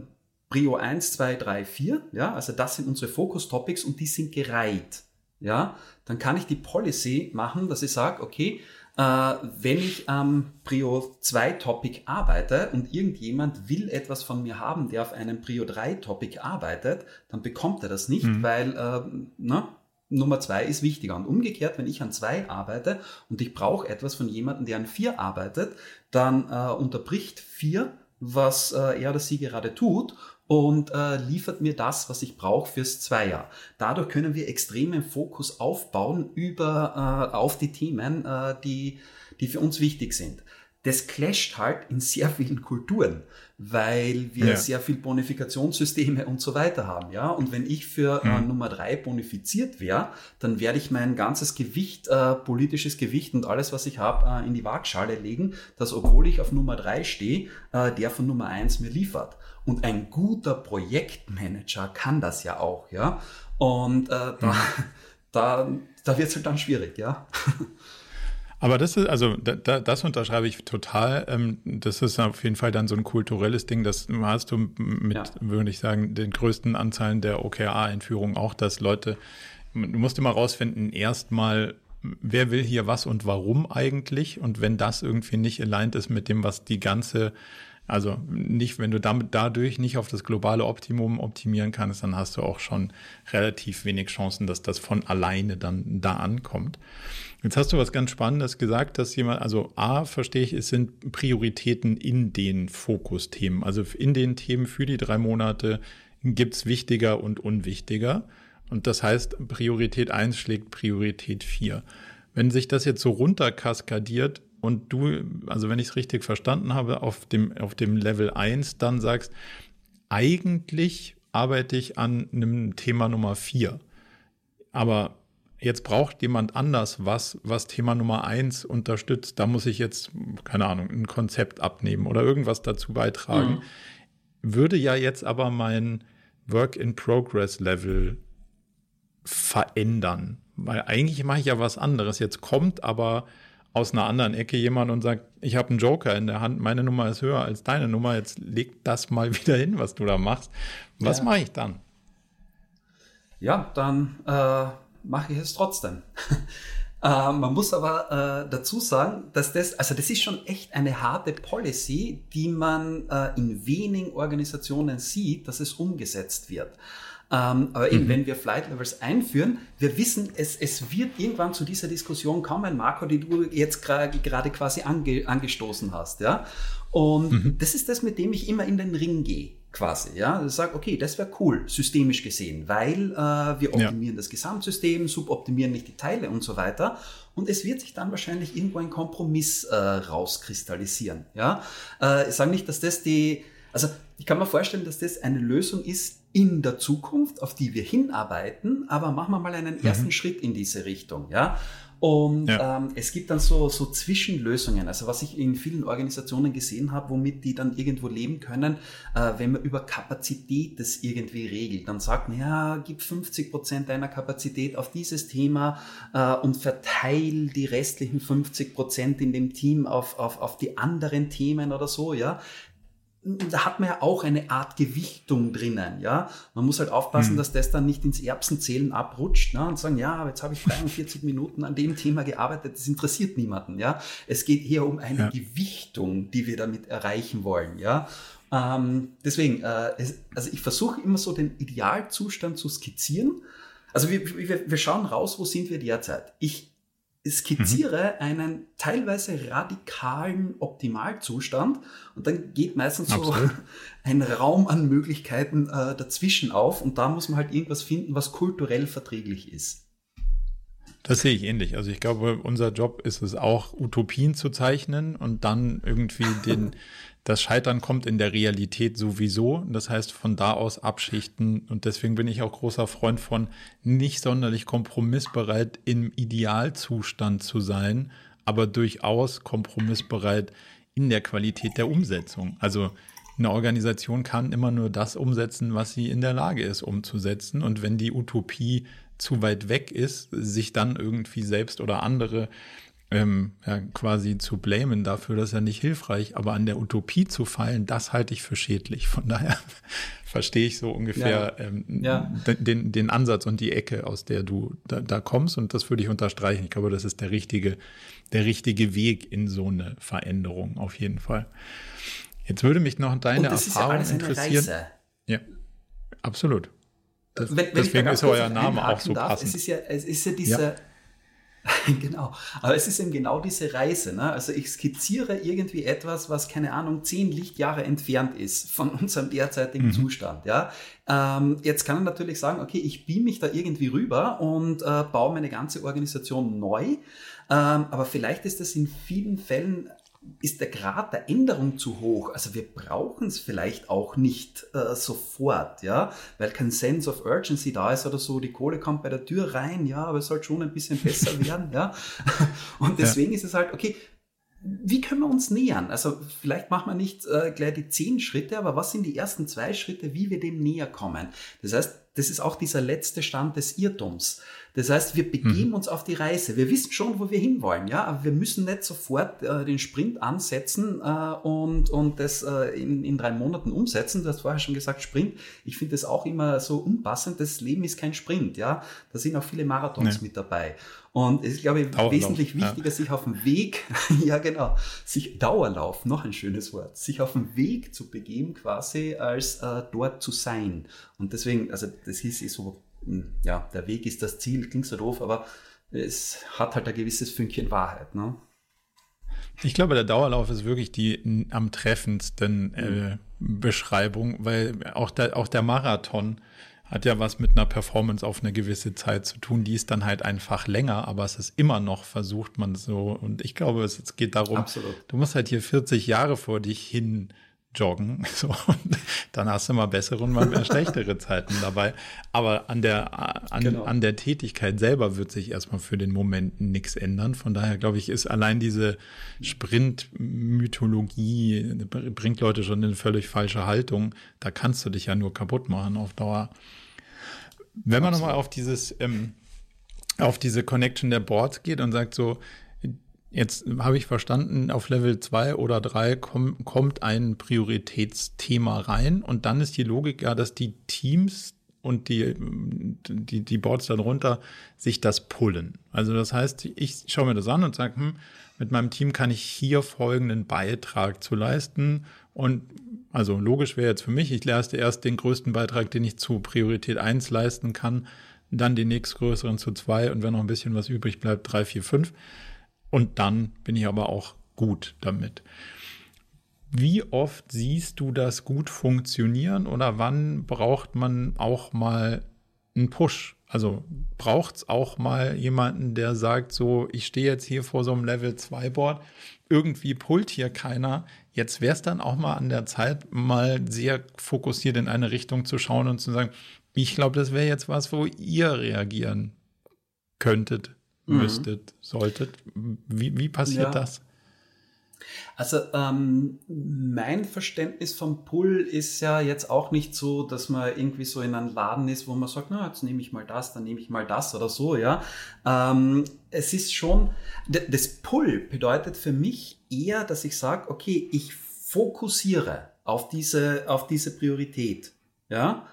Prio 1, 2, 3, 4, ja, also das sind unsere Focus Topics und die sind gereiht. Ja, dann kann ich die Policy machen, dass ich sage, okay, äh, wenn ich am Prio 2 Topic arbeite und irgendjemand will etwas von mir haben, der auf einem Prio 3 Topic arbeitet, dann bekommt er das nicht, mhm. weil äh, na, Nummer 2 ist wichtiger. Und umgekehrt, wenn ich an 2 arbeite und ich brauche etwas von jemandem, der an 4 arbeitet, dann äh, unterbricht 4 was äh, er oder sie gerade tut und äh, liefert mir das, was ich brauche fürs Zweier. Dadurch können wir extremen Fokus aufbauen über, äh, auf die Themen, äh, die, die für uns wichtig sind. Das clasht halt in sehr vielen Kulturen weil wir ja. sehr viel Bonifikationssysteme und so weiter haben. Ja? Und wenn ich für äh, mhm. Nummer drei bonifiziert wäre, dann werde ich mein ganzes Gewicht, äh, politisches Gewicht und alles, was ich habe, äh, in die Waagschale legen, dass obwohl ich auf Nummer drei stehe, äh, der von Nummer eins mir liefert. Und ein guter Projektmanager kann das ja auch, ja. Und äh, da, mhm. da, da wird es halt dann schwierig, ja. Aber das ist, also da, da, das unterschreibe ich total. Ähm, das ist auf jeden Fall dann so ein kulturelles Ding. Das hast du mit, ja. würde ich sagen, den größten Anzahlen der OKR-Einführung auch, dass Leute, du musst immer rausfinden, erstmal, wer will hier was und warum eigentlich? Und wenn das irgendwie nicht aligned ist mit dem, was die ganze also nicht, wenn du damit dadurch nicht auf das globale Optimum optimieren kannst, dann hast du auch schon relativ wenig Chancen, dass das von alleine dann da ankommt. Jetzt hast du was ganz Spannendes gesagt, dass jemand, also A, verstehe ich, es sind Prioritäten in den Fokusthemen. Also in den Themen für die drei Monate gibt's wichtiger und unwichtiger. Und das heißt, Priorität eins schlägt Priorität vier. Wenn sich das jetzt so runterkaskadiert, und du, also wenn ich es richtig verstanden habe, auf dem, auf dem Level 1 dann sagst, eigentlich arbeite ich an einem Thema Nummer 4. Aber jetzt braucht jemand anders was, was Thema Nummer 1 unterstützt. Da muss ich jetzt, keine Ahnung, ein Konzept abnehmen oder irgendwas dazu beitragen. Mhm. Würde ja jetzt aber mein Work-in-Progress-Level verändern. Weil eigentlich mache ich ja was anderes. Jetzt kommt aber aus einer anderen Ecke jemand und sagt, ich habe einen Joker in der Hand, meine Nummer ist höher als deine Nummer, jetzt leg das mal wieder hin, was du da machst. Was ja. mache ich dann? Ja, dann äh, mache ich es trotzdem. äh, man muss aber äh, dazu sagen, dass das, also das ist schon echt eine harte Policy, die man äh, in wenigen Organisationen sieht, dass es umgesetzt wird. Ähm, aber eben, mhm. wenn wir Flight Levels einführen, wir wissen, es, es wird irgendwann zu dieser Diskussion kommen, Marco, die du jetzt gerade quasi ange, angestoßen hast. Ja? Und mhm. das ist das, mit dem ich immer in den Ring gehe quasi. Ja, ich sage, okay, das wäre cool, systemisch gesehen, weil äh, wir optimieren ja. das Gesamtsystem, suboptimieren nicht die Teile und so weiter. Und es wird sich dann wahrscheinlich irgendwo ein Kompromiss äh, rauskristallisieren. Ja, äh, ich sage nicht, dass das die, also ich kann mir vorstellen, dass das eine Lösung ist, in der Zukunft, auf die wir hinarbeiten, aber machen wir mal einen ersten mhm. Schritt in diese Richtung, ja. Und ja. ähm, es gibt dann so, so Zwischenlösungen. Also was ich in vielen Organisationen gesehen habe, womit die dann irgendwo leben können, äh, wenn man über Kapazität das irgendwie regelt. Dann sagt man, ja, gib 50 Prozent deiner Kapazität auf dieses Thema äh, und verteil die restlichen 50 Prozent in dem Team auf, auf, auf die anderen Themen oder so, ja da hat man ja auch eine Art Gewichtung drinnen, ja. Man muss halt aufpassen, hm. dass das dann nicht ins Erbsenzählen abrutscht, ne? und sagen, ja, jetzt habe ich 43 Minuten an dem Thema gearbeitet, das interessiert niemanden, ja. Es geht eher um eine ja. Gewichtung, die wir damit erreichen wollen, ja. Ähm, deswegen, äh, es, also ich versuche immer so den Idealzustand zu skizzieren. Also wir, wir, wir schauen raus, wo sind wir derzeit. Ich skizziere mhm. einen teilweise radikalen Optimalzustand und dann geht meistens Absolut. so ein Raum an Möglichkeiten äh, dazwischen auf und da muss man halt irgendwas finden, was kulturell verträglich ist. Das sehe ich ähnlich. Also ich glaube, unser Job ist es auch, Utopien zu zeichnen und dann irgendwie den, das Scheitern kommt in der Realität sowieso. Das heißt, von da aus abschichten. Und deswegen bin ich auch großer Freund von nicht sonderlich kompromissbereit im Idealzustand zu sein, aber durchaus kompromissbereit in der Qualität der Umsetzung. Also eine Organisation kann immer nur das umsetzen, was sie in der Lage ist umzusetzen. Und wenn die Utopie zu weit weg ist, sich dann irgendwie selbst oder andere ähm, ja, quasi zu blamen dafür, das ist ja nicht hilfreich, aber an der Utopie zu fallen, das halte ich für schädlich. Von daher verstehe ich so ungefähr ja. Ähm, ja. Den, den Ansatz und die Ecke, aus der du da, da, kommst und das würde ich unterstreichen. Ich glaube, das ist der richtige, der richtige Weg in so eine Veränderung auf jeden Fall. Jetzt würde mich noch deine Erfahrung ja interessieren. Ja, absolut. Das, wenn, wenn deswegen ist euer Name auch so darf, passend. Es ist ja, es ist ja dieser genau. Aber es ist eben genau diese Reise. Ne? Also ich skizziere irgendwie etwas, was, keine Ahnung, zehn Lichtjahre entfernt ist von unserem derzeitigen mhm. Zustand. Ja? Ähm, jetzt kann man natürlich sagen, okay, ich beam mich da irgendwie rüber und äh, baue meine ganze Organisation neu. Ähm, aber vielleicht ist das in vielen Fällen ist der Grad der Änderung zu hoch. Also wir brauchen es vielleicht auch nicht äh, sofort, ja, weil kein Sense of Urgency da ist oder so. Die Kohle kommt bei der Tür rein, ja, aber es soll schon ein bisschen besser werden, ja. Und deswegen ja. ist es halt, okay, wie können wir uns nähern? Also vielleicht machen wir nicht äh, gleich die zehn Schritte, aber was sind die ersten zwei Schritte, wie wir dem näher kommen? Das heißt, das ist auch dieser letzte Stand des Irrtums. Das heißt, wir begeben mhm. uns auf die Reise. Wir wissen schon, wo wir hinwollen, ja, aber wir müssen nicht sofort äh, den Sprint ansetzen äh, und, und das äh, in, in drei Monaten umsetzen. Du hast vorher schon gesagt, Sprint. Ich finde das auch immer so unpassend. Das Leben ist kein Sprint, ja. Da sind auch viele Marathons nee. mit dabei. Und es ist, glaube ich, Dauerlauf, wesentlich wichtiger, ja. sich auf dem Weg, ja genau, sich Dauerlauf, noch ein schönes Wort, sich auf dem Weg zu begeben quasi, als äh, dort zu sein. Und deswegen, also das hieß eh so ja, der Weg ist das Ziel, klingt so doof, aber es hat halt ein gewisses Fünkchen Wahrheit. Ne? Ich glaube, der Dauerlauf ist wirklich die am treffendsten äh, mhm. Beschreibung, weil auch der, auch der Marathon hat ja was mit einer Performance auf eine gewisse Zeit zu tun. Die ist dann halt einfach länger, aber es ist immer noch, versucht man so. Und ich glaube, es, es geht darum, Absolut. du musst halt hier 40 Jahre vor dich hin joggen. So, und dann hast du mal bessere und mal schlechtere Zeiten dabei. Aber an der, an, genau. an der Tätigkeit selber wird sich erstmal für den Moment nichts ändern. Von daher glaube ich, ist allein diese Sprint-Mythologie, bringt Leute schon in eine völlig falsche Haltung. Da kannst du dich ja nur kaputt machen auf Dauer. Wenn man nochmal auf dieses, ähm, auf diese Connection der Boards geht und sagt so, Jetzt habe ich verstanden, auf Level 2 oder 3 komm, kommt ein Prioritätsthema rein und dann ist die Logik ja, dass die Teams und die, die, die Boards darunter sich das pullen. Also das heißt, ich schaue mir das an und sage, hm, mit meinem Team kann ich hier folgenden Beitrag zu leisten und also logisch wäre jetzt für mich, ich leiste erst den größten Beitrag, den ich zu Priorität 1 leisten kann, dann den nächstgrößeren zu 2 und wenn noch ein bisschen was übrig bleibt, 3, 4, 5. Und dann bin ich aber auch gut damit. Wie oft siehst du das gut funktionieren oder wann braucht man auch mal einen Push? Also braucht es auch mal jemanden, der sagt, so, ich stehe jetzt hier vor so einem Level 2 Board, irgendwie pullt hier keiner. Jetzt wäre es dann auch mal an der Zeit, mal sehr fokussiert in eine Richtung zu schauen und zu sagen, ich glaube, das wäre jetzt was, wo ihr reagieren könntet, mhm. müsstet, solltet. Wie, wie passiert ja. das? Also ähm, mein Verständnis vom Pull ist ja jetzt auch nicht so, dass man irgendwie so in einem Laden ist, wo man sagt, na, jetzt nehme ich mal das, dann nehme ich mal das oder so, ja. Ähm, es ist schon, das Pull bedeutet für mich eher, dass ich sage, okay, ich fokussiere auf diese, auf diese Priorität, ja.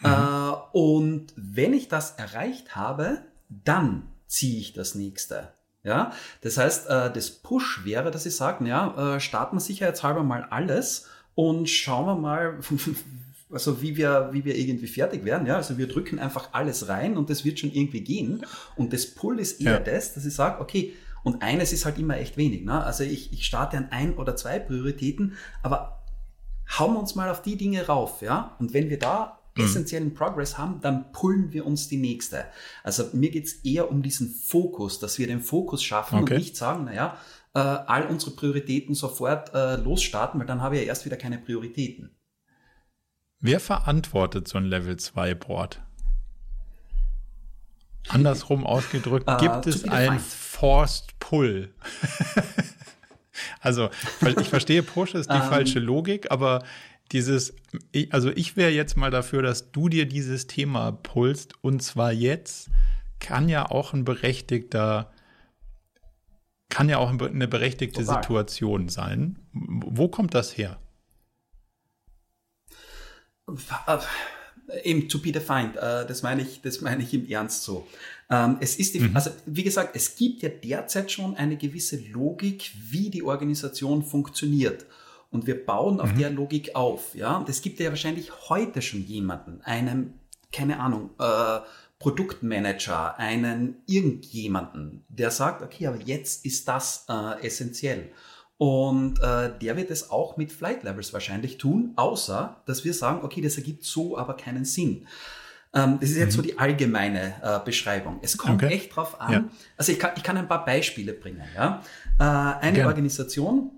Mhm. Äh, und wenn ich das erreicht habe, dann ziehe ich das nächste. Ja, das heißt, äh, das Push wäre, dass sie sagen, ja, äh, starten wir sicherheitshalber mal alles und schauen wir mal, also wie wir, wie wir irgendwie fertig werden. Ja, also wir drücken einfach alles rein und das wird schon irgendwie gehen. Und das Pull ist eher ja. das, dass ich sage, okay, und eines ist halt immer echt wenig. Ne? Also ich, ich starte an ein oder zwei Prioritäten, aber hauen wir uns mal auf die Dinge rauf, ja. Und wenn wir da. Essentiellen Progress haben, dann pullen wir uns die nächste. Also mir geht es eher um diesen Fokus, dass wir den Fokus schaffen okay. und nicht sagen, naja, äh, all unsere Prioritäten sofort äh, losstarten, weil dann habe ich ja erst wieder keine Prioritäten. Wer verantwortet so ein Level 2 Board? Andersrum ausgedrückt, uh, gibt es ein Forced Pull? also, ich verstehe, Push ist die ähm. falsche Logik, aber dieses, also ich wäre jetzt mal dafür, dass du dir dieses Thema pulst und zwar jetzt kann ja auch ein berechtigter, kann ja auch eine berechtigte Total. Situation sein. Wo kommt das her? Eben to be defined, äh, das meine ich, das meine ich im Ernst so. Ähm, es ist die, mhm. also wie gesagt, es gibt ja derzeit schon eine gewisse Logik, wie die Organisation funktioniert. Und wir bauen auf mhm. der Logik auf. Ja, und es gibt ja wahrscheinlich heute schon jemanden, einen, keine Ahnung, äh, Produktmanager, einen irgendjemanden, der sagt, okay, aber jetzt ist das äh, essentiell. Und äh, der wird es auch mit Flight Levels wahrscheinlich tun, außer dass wir sagen, okay, das ergibt so aber keinen Sinn. Ähm, das ist jetzt mhm. so die allgemeine äh, Beschreibung. Es kommt okay. echt drauf an. Ja. Also ich kann, ich kann ein paar Beispiele bringen. Ja? Äh, eine Gerne. Organisation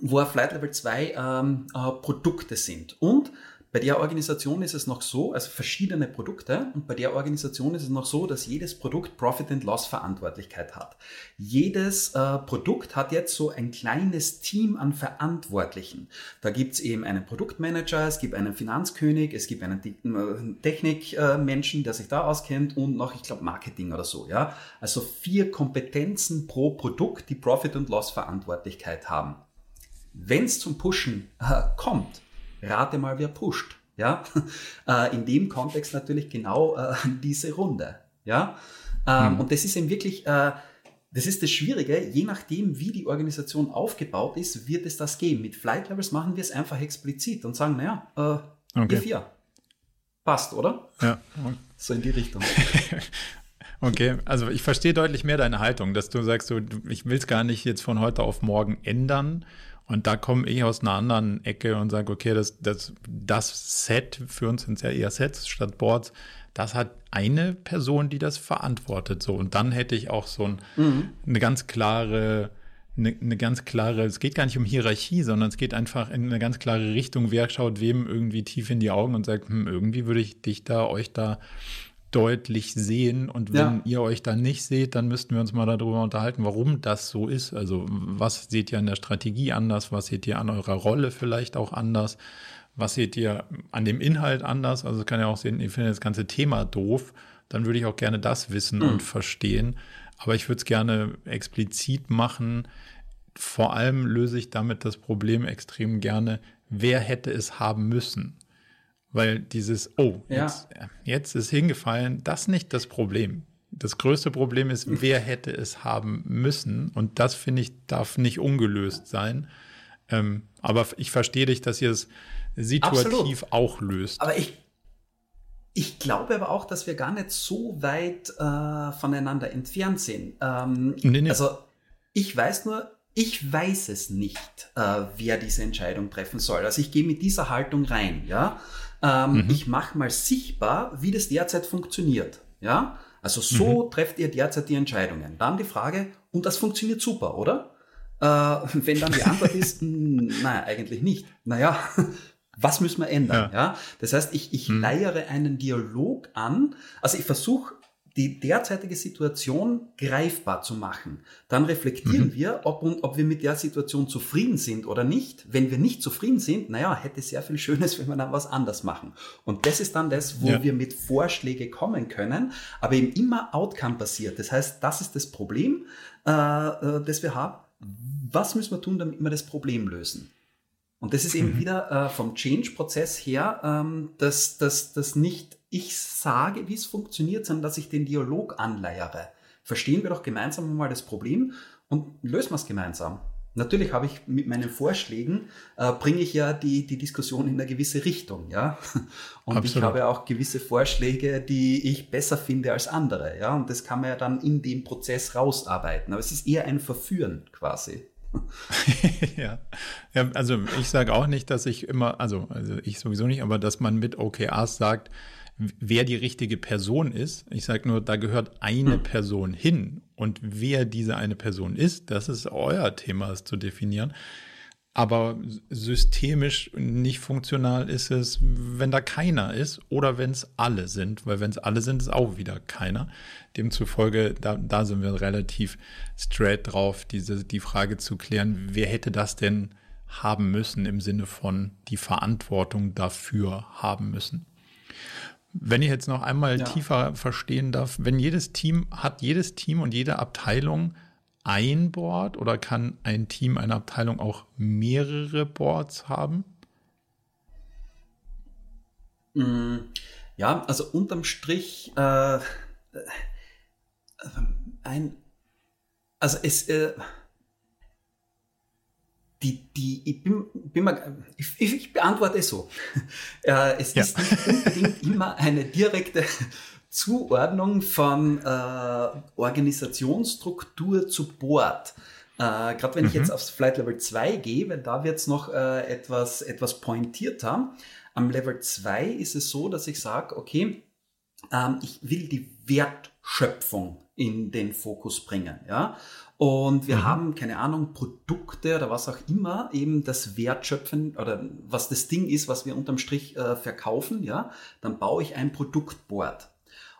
wo Flight Level 2 ähm, äh, Produkte sind. Und bei der Organisation ist es noch so, also verschiedene Produkte, und bei der Organisation ist es noch so, dass jedes Produkt Profit and Loss Verantwortlichkeit hat. Jedes äh, Produkt hat jetzt so ein kleines Team an Verantwortlichen. Da gibt's eben einen Produktmanager, es gibt einen Finanzkönig, es gibt einen äh, Technikmenschen, der sich da auskennt und noch, ich glaube, Marketing oder so. Ja, Also vier Kompetenzen pro Produkt, die Profit and Loss Verantwortlichkeit haben. Wenn es zum Pushen äh, kommt, rate mal, wer pusht. Ja, äh, in dem Kontext natürlich genau äh, diese Runde. Ja, ähm, mhm. und das ist eben wirklich, äh, das ist das Schwierige. Je nachdem, wie die Organisation aufgebaut ist, wird es das geben. Mit Flight Levels machen wir es einfach explizit und sagen, naja, äh, okay. E4. Passt, oder? Ja. So in die Richtung. Okay, also ich verstehe deutlich mehr deine Haltung, dass du sagst, du, ich will es gar nicht jetzt von heute auf morgen ändern, und da komme ich aus einer anderen Ecke und sage, okay, das, das, das Set, für uns sind es ja eher Sets statt Boards, das hat eine Person, die das verantwortet. So. Und dann hätte ich auch so ein, mhm. eine ganz klare, eine, eine, ganz klare, es geht gar nicht um Hierarchie, sondern es geht einfach in eine ganz klare Richtung, wer schaut wem irgendwie tief in die Augen und sagt, hm, irgendwie würde ich dich da, euch da deutlich sehen. Und wenn ja. ihr euch dann nicht seht, dann müssten wir uns mal darüber unterhalten, warum das so ist. Also was seht ihr an der Strategie anders? Was seht ihr an eurer Rolle vielleicht auch anders? Was seht ihr an dem Inhalt anders? Also kann ja auch sehen, ich finde das ganze Thema doof. Dann würde ich auch gerne das wissen mhm. und verstehen. Aber ich würde es gerne explizit machen. Vor allem löse ich damit das Problem extrem gerne, wer hätte es haben müssen. Weil dieses, oh, ja. jetzt, jetzt ist hingefallen, das ist nicht das Problem. Das größte Problem ist, wer hätte es haben müssen. Und das, finde ich, darf nicht ungelöst sein. Ähm, aber ich verstehe dich, dass ihr es situativ Absolut. auch löst. Aber ich, ich glaube aber auch, dass wir gar nicht so weit äh, voneinander entfernt sind. Ähm, nee, nee. Also ich weiß nur, ich weiß es nicht, äh, wer diese Entscheidung treffen soll. Also ich gehe mit dieser Haltung rein, ja. Ähm, mhm. Ich mache mal sichtbar, wie das derzeit funktioniert. Ja? Also so mhm. trefft ihr derzeit die Entscheidungen. Dann die Frage, und das funktioniert super, oder? Äh, wenn dann die Antwort ist, naja, eigentlich nicht. Naja, was müssen wir ändern? Ja. ja? Das heißt, ich, ich mhm. leiere einen Dialog an. Also ich versuche die derzeitige Situation greifbar zu machen. Dann reflektieren mhm. wir, ob, ob wir mit der Situation zufrieden sind oder nicht. Wenn wir nicht zufrieden sind, naja, hätte sehr viel Schönes, wenn wir dann was anders machen. Und das ist dann das, wo ja. wir mit Vorschläge kommen können, aber eben immer Outcome basiert. Das heißt, das ist das Problem, äh, äh, das wir haben. Was müssen wir tun, damit wir das Problem lösen? Und das ist eben mhm. wieder äh, vom Change-Prozess her, ähm, dass das nicht ich sage, wie es funktioniert, sondern dass ich den Dialog anleiere. Verstehen wir doch gemeinsam mal das Problem und lösen wir es gemeinsam. Natürlich habe ich mit meinen Vorschlägen, äh, bringe ich ja die, die Diskussion in eine gewisse Richtung, ja. Und Absolut. ich habe auch gewisse Vorschläge, die ich besser finde als andere, ja. Und das kann man ja dann in dem Prozess rausarbeiten. Aber es ist eher ein Verführen quasi. ja. ja, also ich sage auch nicht, dass ich immer, also, also ich sowieso nicht, aber dass man mit OKRs sagt, wer die richtige Person ist. Ich sage nur, da gehört eine hm. Person hin. Und wer diese eine Person ist, das ist euer Thema, es zu definieren. Aber systemisch nicht funktional ist es, wenn da keiner ist oder wenn es alle sind, weil wenn es alle sind, ist auch wieder keiner. Demzufolge, da, da sind wir relativ straight drauf, diese, die Frage zu klären, wer hätte das denn haben müssen im Sinne von die Verantwortung dafür haben müssen. Wenn ich jetzt noch einmal ja. tiefer verstehen darf, wenn jedes Team, hat jedes Team und jede Abteilung ein Board oder kann ein Team, eine Abteilung auch mehrere Boards haben? Mm, ja, also unterm Strich äh, äh ein, also es, äh, die, die, ich bin, bin mal, ich, ich beantworte es so. Äh, es ja. ist nicht unbedingt immer eine direkte Zuordnung von äh, Organisationsstruktur zu Board. Äh, Gerade wenn mhm. ich jetzt aufs Flight Level 2 gehe, weil da wird es noch äh, etwas, etwas pointierter. Am Level 2 ist es so, dass ich sage, okay, ähm, ich will die Wertschöpfung in den Fokus bringen. Ja? Und wir mhm. haben, keine Ahnung, Produkte oder was auch immer, eben das Wertschöpfen oder was das Ding ist, was wir unterm Strich äh, verkaufen, ja, dann baue ich ein Produktboard.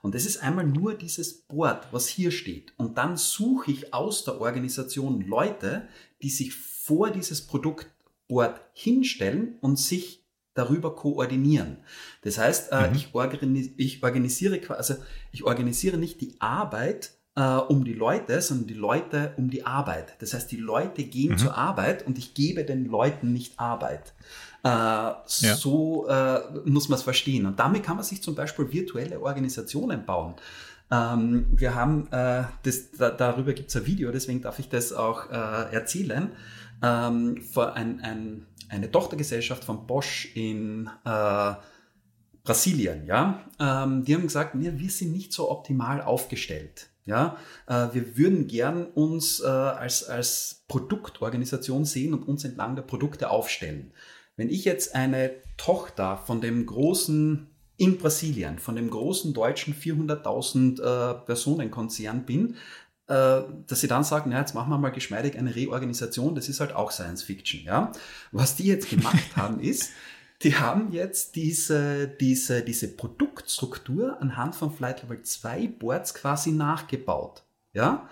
Und das ist einmal nur dieses Board, was hier steht. Und dann suche ich aus der Organisation Leute, die sich vor dieses Produktboard hinstellen und sich darüber koordinieren. Das heißt, äh, mhm. ich, organis ich organisiere also ich organisiere nicht die Arbeit äh, um die Leute, sondern die Leute um die Arbeit. Das heißt, die Leute gehen mhm. zur Arbeit und ich gebe den Leuten nicht Arbeit. Äh, ja. So äh, muss man es verstehen. Und damit kann man sich zum Beispiel virtuelle Organisationen bauen. Ähm, wir haben, äh, das, da, darüber gibt es ein Video, deswegen darf ich das auch äh, erzählen. Ähm, ein, ein, eine Tochtergesellschaft von Bosch in äh, Brasilien, ja, ähm, die haben gesagt, wir, wir sind nicht so optimal aufgestellt. Ja, äh, wir würden gern uns äh, als, als Produktorganisation sehen und uns entlang der Produkte aufstellen. Wenn ich jetzt eine Tochter von dem großen in Brasilien, von dem großen deutschen 400.000 äh, Personenkonzern bin, dass sie dann sagen, ja, jetzt machen wir mal geschmeidig eine Reorganisation, das ist halt auch Science Fiction, ja. Was die jetzt gemacht haben ist, die haben jetzt diese, diese, diese Produktstruktur anhand von Flight Level 2 Boards quasi nachgebaut. Ja?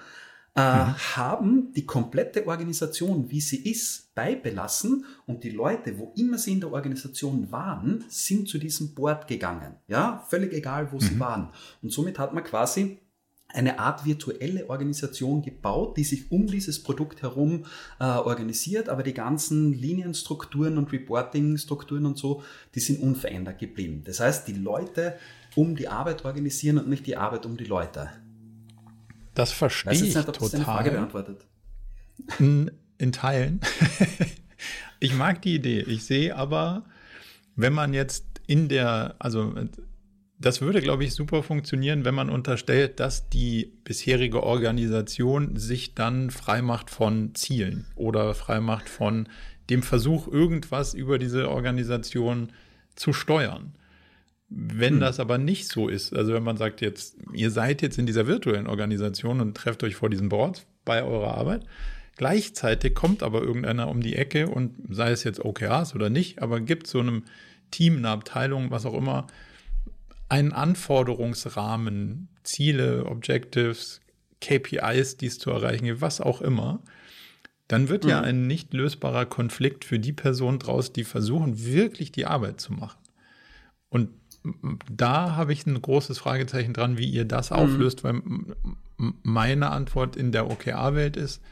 Äh, mhm. haben die komplette Organisation, wie sie ist, beibelassen und die Leute, wo immer sie in der Organisation waren, sind zu diesem Board gegangen. Ja, völlig egal, wo mhm. sie waren. Und somit hat man quasi eine Art virtuelle Organisation gebaut, die sich um dieses Produkt herum äh, organisiert, aber die ganzen Linienstrukturen und Reporting-Strukturen und so, die sind unverändert geblieben. Das heißt, die Leute um die Arbeit organisieren und nicht die Arbeit um die Leute. Das verstehe ich nicht, ob total. Das Frage beantwortet. In, in Teilen. ich mag die Idee. Ich sehe aber, wenn man jetzt in der, also das würde, glaube ich, super funktionieren, wenn man unterstellt, dass die bisherige Organisation sich dann freimacht von Zielen oder freimacht von dem Versuch, irgendwas über diese Organisation zu steuern. Wenn hm. das aber nicht so ist, also wenn man sagt jetzt, ihr seid jetzt in dieser virtuellen Organisation und trefft euch vor diesem Board bei eurer Arbeit, gleichzeitig kommt aber irgendeiner um die Ecke und sei es jetzt OKRs oder nicht, aber gibt so einem Team, eine Abteilung, was auch immer, einen Anforderungsrahmen, Ziele, Objectives, KPIs, die es zu erreichen gibt, was auch immer, dann wird mhm. ja ein nicht lösbarer Konflikt für die Person draus, die versuchen, wirklich die Arbeit zu machen. Und da habe ich ein großes Fragezeichen dran, wie ihr das mhm. auflöst, weil meine Antwort in der OKR-Welt ist,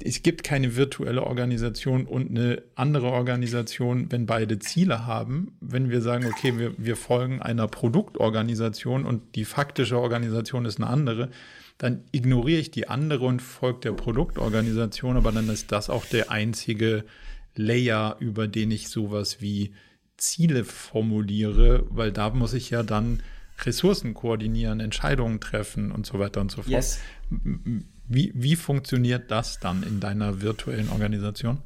es gibt keine virtuelle Organisation und eine andere Organisation, wenn beide Ziele haben. Wenn wir sagen, okay, wir, wir folgen einer Produktorganisation und die faktische Organisation ist eine andere, dann ignoriere ich die andere und folge der Produktorganisation, aber dann ist das auch der einzige Layer, über den ich sowas wie Ziele formuliere, weil da muss ich ja dann Ressourcen koordinieren, Entscheidungen treffen und so weiter und so fort. Yes. Wie, wie funktioniert das dann in deiner virtuellen Organisation?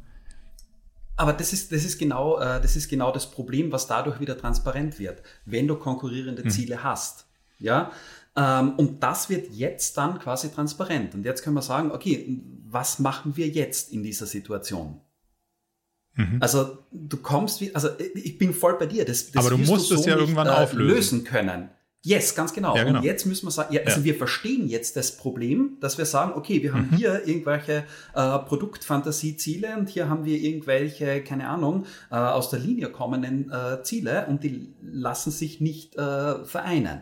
Aber das ist, das, ist genau, äh, das ist genau das Problem, was dadurch wieder transparent wird, wenn du konkurrierende hm. Ziele hast. Ja, ähm, und das wird jetzt dann quasi transparent. Und jetzt können wir sagen, okay, was machen wir jetzt in dieser Situation? Mhm. Also du kommst, wie, also ich bin voll bei dir. Das, das Aber du musst du so es ja irgendwann äh, auflösen. lösen können. Yes, ganz genau. Ja, genau. Und jetzt müssen wir sagen, ja, also ja. wir verstehen jetzt das Problem, dass wir sagen, okay, wir haben mhm. hier irgendwelche äh, Produktfantasieziele und hier haben wir irgendwelche, keine Ahnung, äh, aus der Linie kommenden äh, Ziele und die lassen sich nicht äh, vereinen.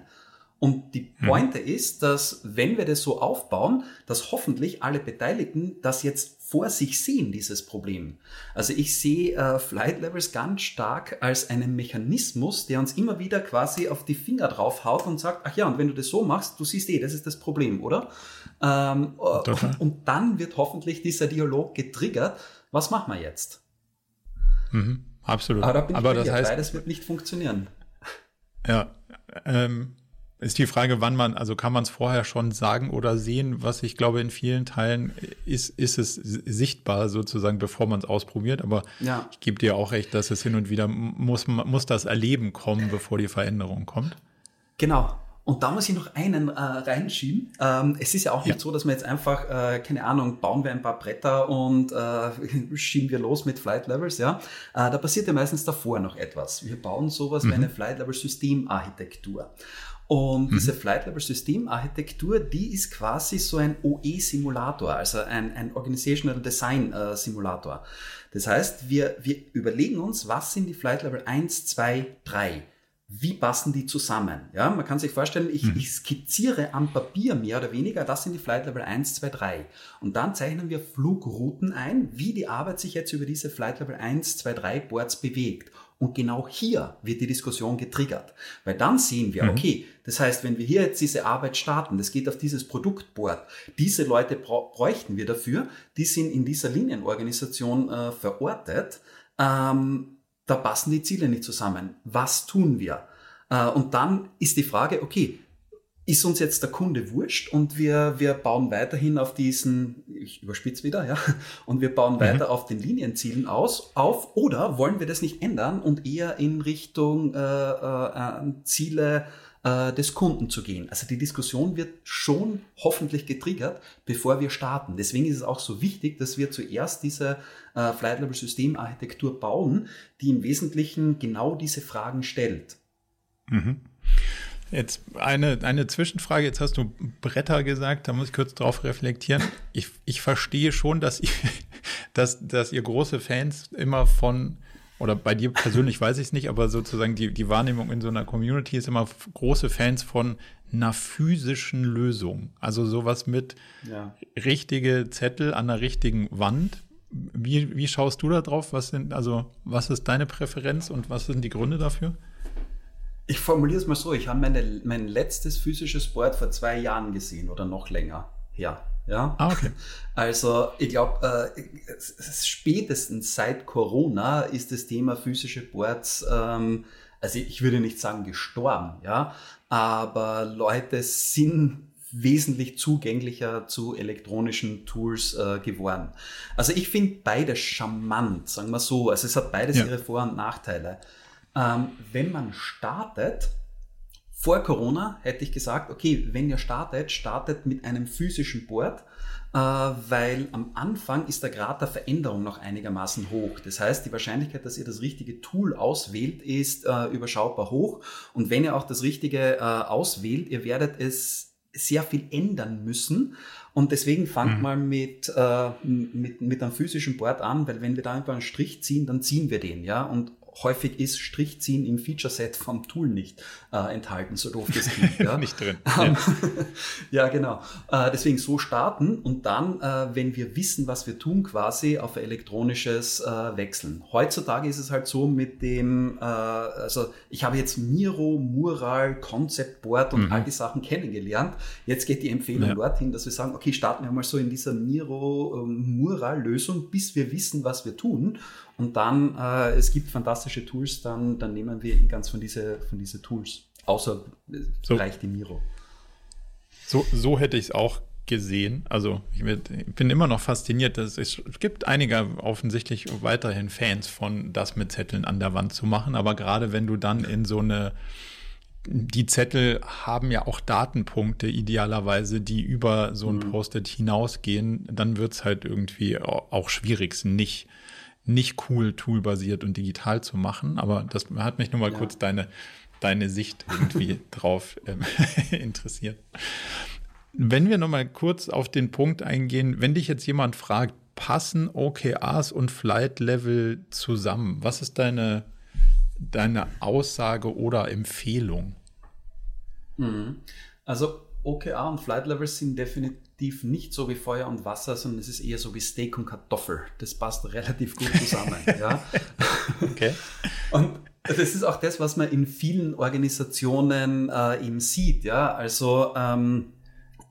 Und die mhm. Pointe mhm. ist, dass wenn wir das so aufbauen, dass hoffentlich alle Beteiligten das jetzt vor sich sehen, dieses Problem. Also ich sehe äh, Flight Levels ganz stark als einen Mechanismus, der uns immer wieder quasi auf die Finger drauf haut und sagt, ach ja, und wenn du das so machst, du siehst eh, das ist das Problem, oder? Ähm, und, und, dann wird hoffentlich dieser Dialog getriggert. Was machen wir jetzt? Mhm, absolut. Aber, da bin Aber das heißt, beides wird nicht funktionieren. Ja, ähm, ist die Frage, wann man, also kann man es vorher schon sagen oder sehen, was ich glaube, in vielen Teilen ist, ist es sichtbar sozusagen, bevor man es ausprobiert. Aber ja. ich gebe dir auch recht, dass es hin und wieder muss, muss das Erleben kommen, bevor die Veränderung kommt. Genau. Und da muss ich noch einen äh, reinschieben. Ähm, es ist ja auch nicht ja. so, dass wir jetzt einfach, äh, keine Ahnung, bauen wir ein paar Bretter und äh, schieben wir los mit Flight Levels, ja. Äh, da passiert ja meistens davor noch etwas. Wir bauen sowas mhm. wie eine Flight Level Systemarchitektur. Und mhm. diese Flight Level System Architektur, die ist quasi so ein OE-Simulator, also ein, ein Organizational Design äh, Simulator. Das heißt, wir, wir überlegen uns, was sind die Flight Level 1, 2, 3? Wie passen die zusammen? Ja, man kann sich vorstellen, ich, mhm. ich skizziere am Papier mehr oder weniger, das sind die Flight Level 1, 2, 3. Und dann zeichnen wir Flugrouten ein, wie die Arbeit sich jetzt über diese Flight Level 1, 2, 3 Boards bewegt. Und genau hier wird die Diskussion getriggert. Weil dann sehen wir, mhm. okay, das heißt, wenn wir hier jetzt diese Arbeit starten, das geht auf dieses Produktboard, diese Leute bräuchten wir dafür, die sind in dieser Linienorganisation äh, verortet, ähm, da passen die Ziele nicht zusammen. Was tun wir? Äh, und dann ist die Frage, okay, ist uns jetzt der Kunde wurscht und wir, wir bauen weiterhin auf diesen, ich überspitze wieder, ja, und wir bauen mhm. weiter auf den Linienzielen aus, auf, oder wollen wir das nicht ändern und eher in Richtung äh, äh, Ziele äh, des Kunden zu gehen? Also die Diskussion wird schon hoffentlich getriggert, bevor wir starten. Deswegen ist es auch so wichtig, dass wir zuerst diese äh, Flight Level Systemarchitektur bauen, die im Wesentlichen genau diese Fragen stellt. Mhm. Jetzt eine, eine Zwischenfrage. Jetzt hast du Bretter gesagt, da muss ich kurz drauf reflektieren. Ich, ich verstehe schon, dass ihr, dass, dass ihr große Fans immer von, oder bei dir persönlich weiß ich es nicht, aber sozusagen die, die Wahrnehmung in so einer Community ist immer große Fans von einer physischen Lösung. Also sowas mit ja. richtige Zettel an der richtigen Wand. Wie, wie schaust du da drauf? Was sind, also, was ist deine Präferenz und was sind die Gründe dafür? Ich formuliere es mal so, ich habe meine, mein letztes physisches Board vor zwei Jahren gesehen oder noch länger her. Ja. Ah, okay. Also ich glaube, äh, spätestens seit Corona ist das Thema physische Boards, ähm, also ich würde nicht sagen gestorben, ja, aber Leute sind wesentlich zugänglicher zu elektronischen Tools äh, geworden. Also ich finde beides charmant, sagen wir so. Also es hat beides ja. ihre Vor- und Nachteile. Ähm, wenn man startet, vor Corona hätte ich gesagt, okay, wenn ihr startet, startet mit einem physischen Board, äh, weil am Anfang ist der Grad der Veränderung noch einigermaßen hoch. Das heißt, die Wahrscheinlichkeit, dass ihr das richtige Tool auswählt, ist äh, überschaubar hoch. Und wenn ihr auch das richtige äh, auswählt, ihr werdet es sehr viel ändern müssen. Und deswegen fangt mhm. mal mit, äh, mit, mit einem physischen Board an, weil wenn wir da einfach einen Strich ziehen, dann ziehen wir den, ja. Und häufig ist Strichziehen im Feature-Set vom Tool nicht äh, enthalten, so doof das klingt. Ja? nicht drin. Ähm, ja, genau. Äh, deswegen so starten und dann, äh, wenn wir wissen, was wir tun, quasi auf elektronisches äh, wechseln. Heutzutage ist es halt so mit dem, äh, also ich habe jetzt Miro, Mural, Concept Board und mhm. all die Sachen kennengelernt. Jetzt geht die Empfehlung ja. dorthin, dass wir sagen, okay, starten wir mal so in dieser Miro-Mural-Lösung, ähm, bis wir wissen, was wir tun. Und dann, äh, es gibt fantastische Tools, dann, dann nehmen wir ganz von diese, von diese Tools. Außer so. reicht die Miro. So, so hätte ich es auch gesehen. Also ich, bin immer noch fasziniert, dass es, es gibt einige offensichtlich weiterhin Fans von das mit Zetteln an der Wand zu machen, aber gerade wenn du dann in so eine die Zettel haben ja auch Datenpunkte idealerweise, die über so ein mhm. Post-it hinausgehen, dann wird es halt irgendwie auch schwierig, nicht nicht cool toolbasiert und digital zu machen. Aber das hat mich nur mal ja. kurz deine, deine Sicht irgendwie drauf ähm, interessiert. Wenn wir noch mal kurz auf den Punkt eingehen, wenn dich jetzt jemand fragt, passen OKRs und Flight Level zusammen? Was ist deine, deine Aussage oder Empfehlung? Mhm. Also OKR und Flight Level sind definitiv definitiv nicht so wie Feuer und Wasser, sondern es ist eher so wie Steak und Kartoffel. Das passt relativ gut zusammen. ja. Okay. Und das ist auch das, was man in vielen Organisationen äh, eben sieht. Ja, also ähm,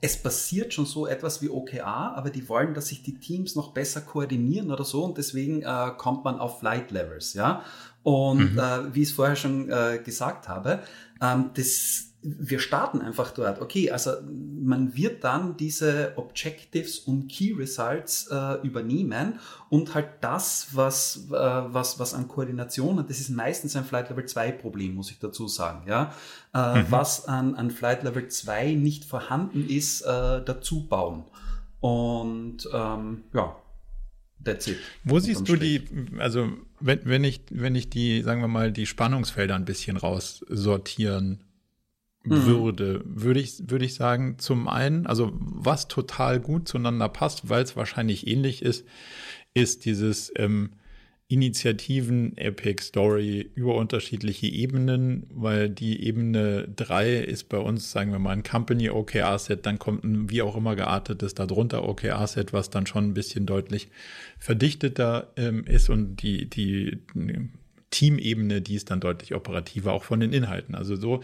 es passiert schon so etwas wie OKR, aber die wollen, dass sich die Teams noch besser koordinieren oder so und deswegen äh, kommt man auf Flight Levels. Ja, und mhm. äh, wie ich es vorher schon äh, gesagt habe, ähm, das wir starten einfach dort. Okay, also man wird dann diese Objectives und Key Results äh, übernehmen und halt das, was, äh, was, was an Koordination, und das ist meistens ein Flight Level 2 Problem, muss ich dazu sagen, ja, äh, mhm. was an, an Flight Level 2 nicht vorhanden ist, äh, dazu bauen. Und ähm, ja, That's it. Wo siehst du die, also wenn, wenn ich, wenn ich die, sagen wir mal, die Spannungsfelder ein bisschen raussortieren mhm. würde, würde ich, würde ich sagen, zum einen, also was total gut zueinander passt, weil es wahrscheinlich ähnlich ist, ist dieses ähm, Initiativen Epic Story über unterschiedliche Ebenen, weil die Ebene 3 ist bei uns, sagen wir mal, ein Company OKR-Set, dann kommt ein wie auch immer geartetes darunter OKR-Set, was dann schon ein bisschen deutlich verdichteter ähm, ist und die, die Teamebene, die ist dann deutlich operativer, auch von den Inhalten. Also so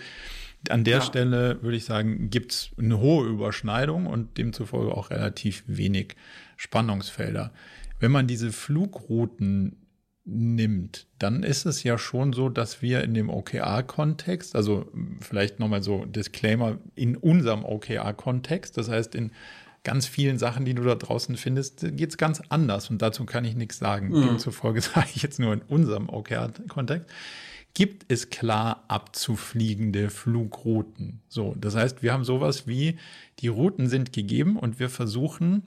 an der ja. Stelle würde ich sagen, gibt es eine hohe Überschneidung und demzufolge auch relativ wenig Spannungsfelder. Wenn man diese Flugrouten nimmt, dann ist es ja schon so, dass wir in dem OKR-Kontext, also vielleicht nochmal so Disclaimer, in unserem OKR-Kontext, das heißt in ganz vielen Sachen, die du da draußen findest, geht es ganz anders und dazu kann ich nichts sagen. Mhm. Demzufolge sage ich jetzt nur in unserem OKR-Kontext gibt es klar abzufliegende Flugrouten. So, das heißt, wir haben sowas wie, die Routen sind gegeben und wir versuchen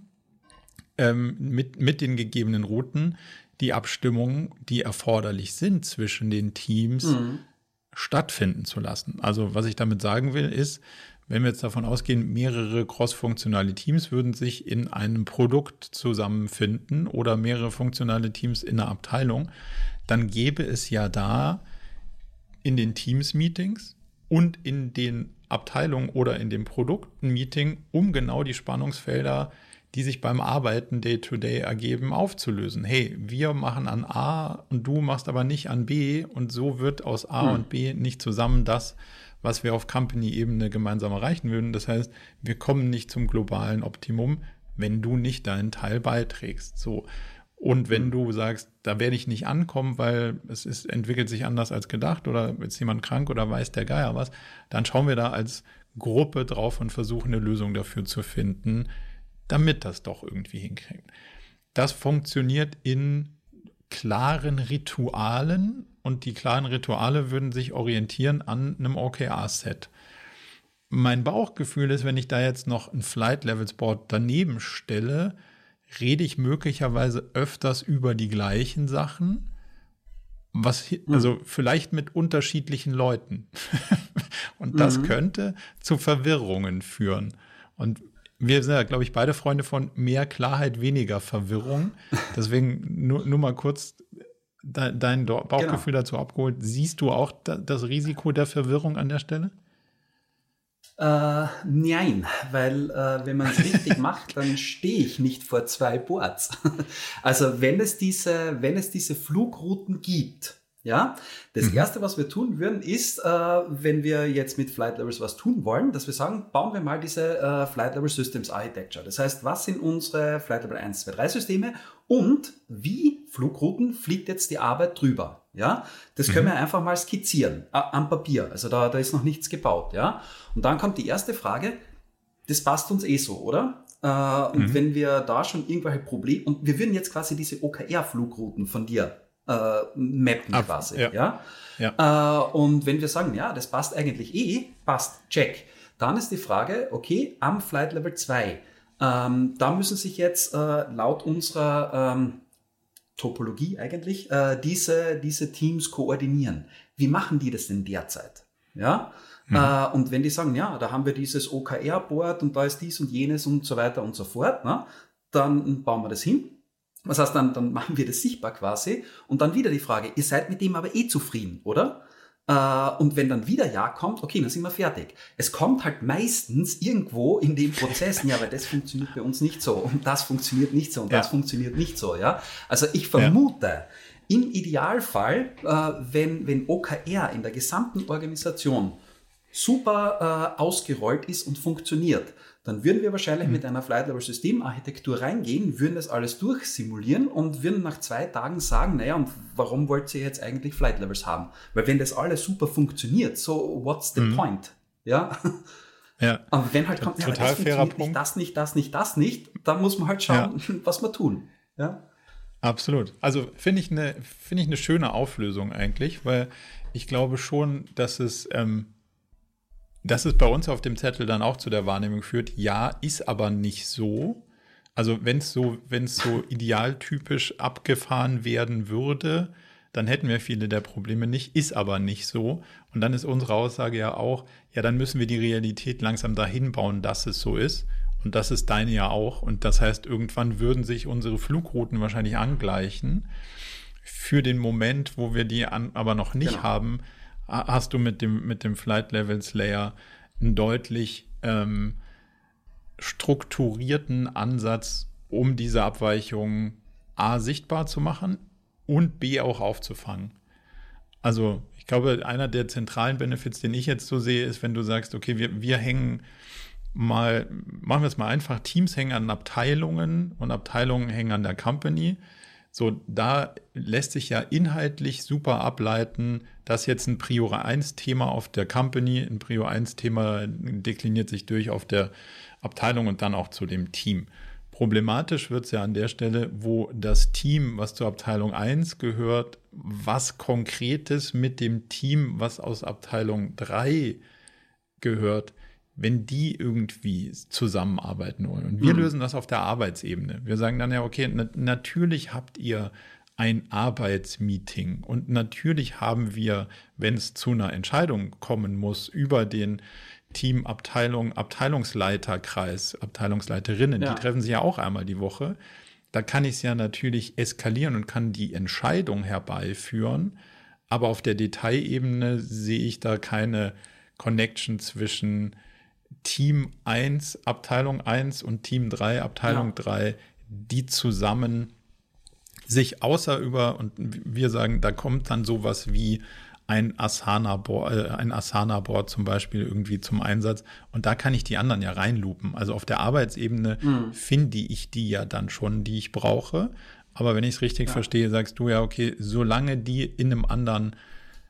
ähm, mit, mit den gegebenen Routen die Abstimmungen, die erforderlich sind zwischen den Teams, mhm. stattfinden zu lassen. Also was ich damit sagen will, ist, wenn wir jetzt davon ausgehen, mehrere cross-funktionale Teams würden sich in einem Produkt zusammenfinden oder mehrere funktionale Teams in einer Abteilung, dann gäbe es ja da in den Teams-Meetings und in den Abteilungen oder in dem Produkten-Meeting, um genau die Spannungsfelder, die sich beim Arbeiten Day-to-Day -Day ergeben, aufzulösen. Hey, wir machen an A und du machst aber nicht an B und so wird aus A hm. und B nicht zusammen das, was wir auf Company-Ebene gemeinsam erreichen würden. Das heißt, wir kommen nicht zum globalen Optimum, wenn du nicht deinen Teil beiträgst. So. Und wenn du sagst, da werde ich nicht ankommen, weil es ist, entwickelt sich anders als gedacht oder ist jemand krank oder weiß der Geier was, dann schauen wir da als Gruppe drauf und versuchen eine Lösung dafür zu finden, damit das doch irgendwie hinkriegt. Das funktioniert in klaren Ritualen und die klaren Rituale würden sich orientieren an einem OKR-Set. Mein Bauchgefühl ist, wenn ich da jetzt noch ein Flight Levels Board daneben stelle, rede ich möglicherweise öfters über die gleichen Sachen. Was, hm. also vielleicht mit unterschiedlichen Leuten. und das mhm. könnte zu Verwirrungen führen. Und wir sind ja, glaube ich, beide Freunde von mehr Klarheit, weniger Verwirrung. Deswegen nur, nur mal kurz dein Bauchgefühl genau. dazu abgeholt. Siehst du auch das Risiko der Verwirrung an der Stelle? Äh, nein, weil äh, wenn man es richtig macht, dann stehe ich nicht vor zwei Boards. also wenn es diese, wenn es diese Flugrouten gibt, ja, das mhm. erste, was wir tun würden, ist, äh, wenn wir jetzt mit Flight Levels was tun wollen, dass wir sagen, bauen wir mal diese äh, Flight Level Systems Architecture. Das heißt, was sind unsere Flight Level 1, 2, 3 Systeme und wie Flugrouten fliegt jetzt die Arbeit drüber? Ja, das können mhm. wir einfach mal skizzieren äh, am Papier. Also da, da ist noch nichts gebaut. Ja, und dann kommt die erste Frage. Das passt uns eh so, oder? Äh, und mhm. wenn wir da schon irgendwelche Probleme und wir würden jetzt quasi diese OKR-Flugrouten von dir äh, mappen Ab, quasi. Ja. ja? ja. Äh, und wenn wir sagen, ja, das passt eigentlich eh, passt, check. Dann ist die Frage, okay, am Flight Level 2, ähm, da müssen sich jetzt äh, laut unserer ähm, Topologie eigentlich äh, diese, diese Teams koordinieren. Wie machen die das denn derzeit? Ja. Mhm. Äh, und wenn die sagen, ja, da haben wir dieses OKR-Board und da ist dies und jenes und so weiter und so fort, ne, dann bauen wir das hin. Was heißt dann, dann machen wir das sichtbar quasi. Und dann wieder die Frage, ihr seid mit dem aber eh zufrieden, oder? Äh, und wenn dann wieder Ja kommt, okay, dann sind wir fertig. Es kommt halt meistens irgendwo in dem Prozess, ja, aber das funktioniert bei uns nicht so und das funktioniert nicht so und ja. das funktioniert nicht so, ja. Also ich vermute, ja. im Idealfall, äh, wenn, wenn OKR in der gesamten Organisation super äh, ausgerollt ist und funktioniert, dann würden wir wahrscheinlich mhm. mit einer Flight Level Systemarchitektur reingehen, würden das alles durchsimulieren und würden nach zwei Tagen sagen, naja, und warum wollt ihr jetzt eigentlich Flight Levels haben? Weil wenn das alles super funktioniert, so what's the mhm. point? Ja. Ja. Aber wenn halt kommt, ja, Total das fairer Punkt. nicht, das nicht, das nicht, das nicht, dann muss man halt schauen, ja. was wir tun. Ja. Absolut. Also finde ich eine finde ich eine schöne Auflösung eigentlich, weil ich glaube schon, dass es ähm, dass es bei uns auf dem Zettel dann auch zu der Wahrnehmung führt, ja, ist aber nicht so. Also wenn es so, wenn es so idealtypisch abgefahren werden würde, dann hätten wir viele der Probleme nicht, ist aber nicht so. Und dann ist unsere Aussage ja auch, ja, dann müssen wir die Realität langsam dahin bauen, dass es so ist. Und das ist deine ja auch. Und das heißt, irgendwann würden sich unsere Flugrouten wahrscheinlich angleichen. Für den Moment, wo wir die an, aber noch nicht genau. haben, hast du mit dem, mit dem Flight Levels Layer einen deutlich ähm, strukturierten Ansatz, um diese Abweichungen A sichtbar zu machen und B auch aufzufangen. Also ich glaube, einer der zentralen Benefits, den ich jetzt so sehe, ist, wenn du sagst, okay, wir, wir hängen mal, machen wir es mal einfach, Teams hängen an Abteilungen und Abteilungen hängen an der Company. So, da lässt sich ja inhaltlich super ableiten, dass jetzt ein Prior 1 Thema auf der Company, ein Prior 1 Thema dekliniert sich durch auf der Abteilung und dann auch zu dem Team. Problematisch wird es ja an der Stelle, wo das Team, was zur Abteilung 1 gehört, was Konkretes mit dem Team, was aus Abteilung 3 gehört, wenn die irgendwie zusammenarbeiten wollen. Und wir mhm. lösen das auf der Arbeitsebene. Wir sagen dann ja, okay, na natürlich habt ihr ein Arbeitsmeeting und natürlich haben wir, wenn es zu einer Entscheidung kommen muss, über den Team, Abteilung, Abteilungsleiterkreis, Abteilungsleiterinnen, ja. die treffen sich ja auch einmal die Woche. Da kann ich es ja natürlich eskalieren und kann die Entscheidung herbeiführen. Aber auf der Detailebene sehe ich da keine Connection zwischen Team 1, Abteilung 1 und Team 3, Abteilung ja. 3, die zusammen sich außer über, und wir sagen, da kommt dann sowas wie ein Asana-Board, äh, ein Asana-Board zum Beispiel irgendwie zum Einsatz. Und da kann ich die anderen ja reinlupen. Also auf der Arbeitsebene mhm. finde ich die ja dann schon, die ich brauche. Aber wenn ich es richtig ja. verstehe, sagst du ja, okay, solange die in einem anderen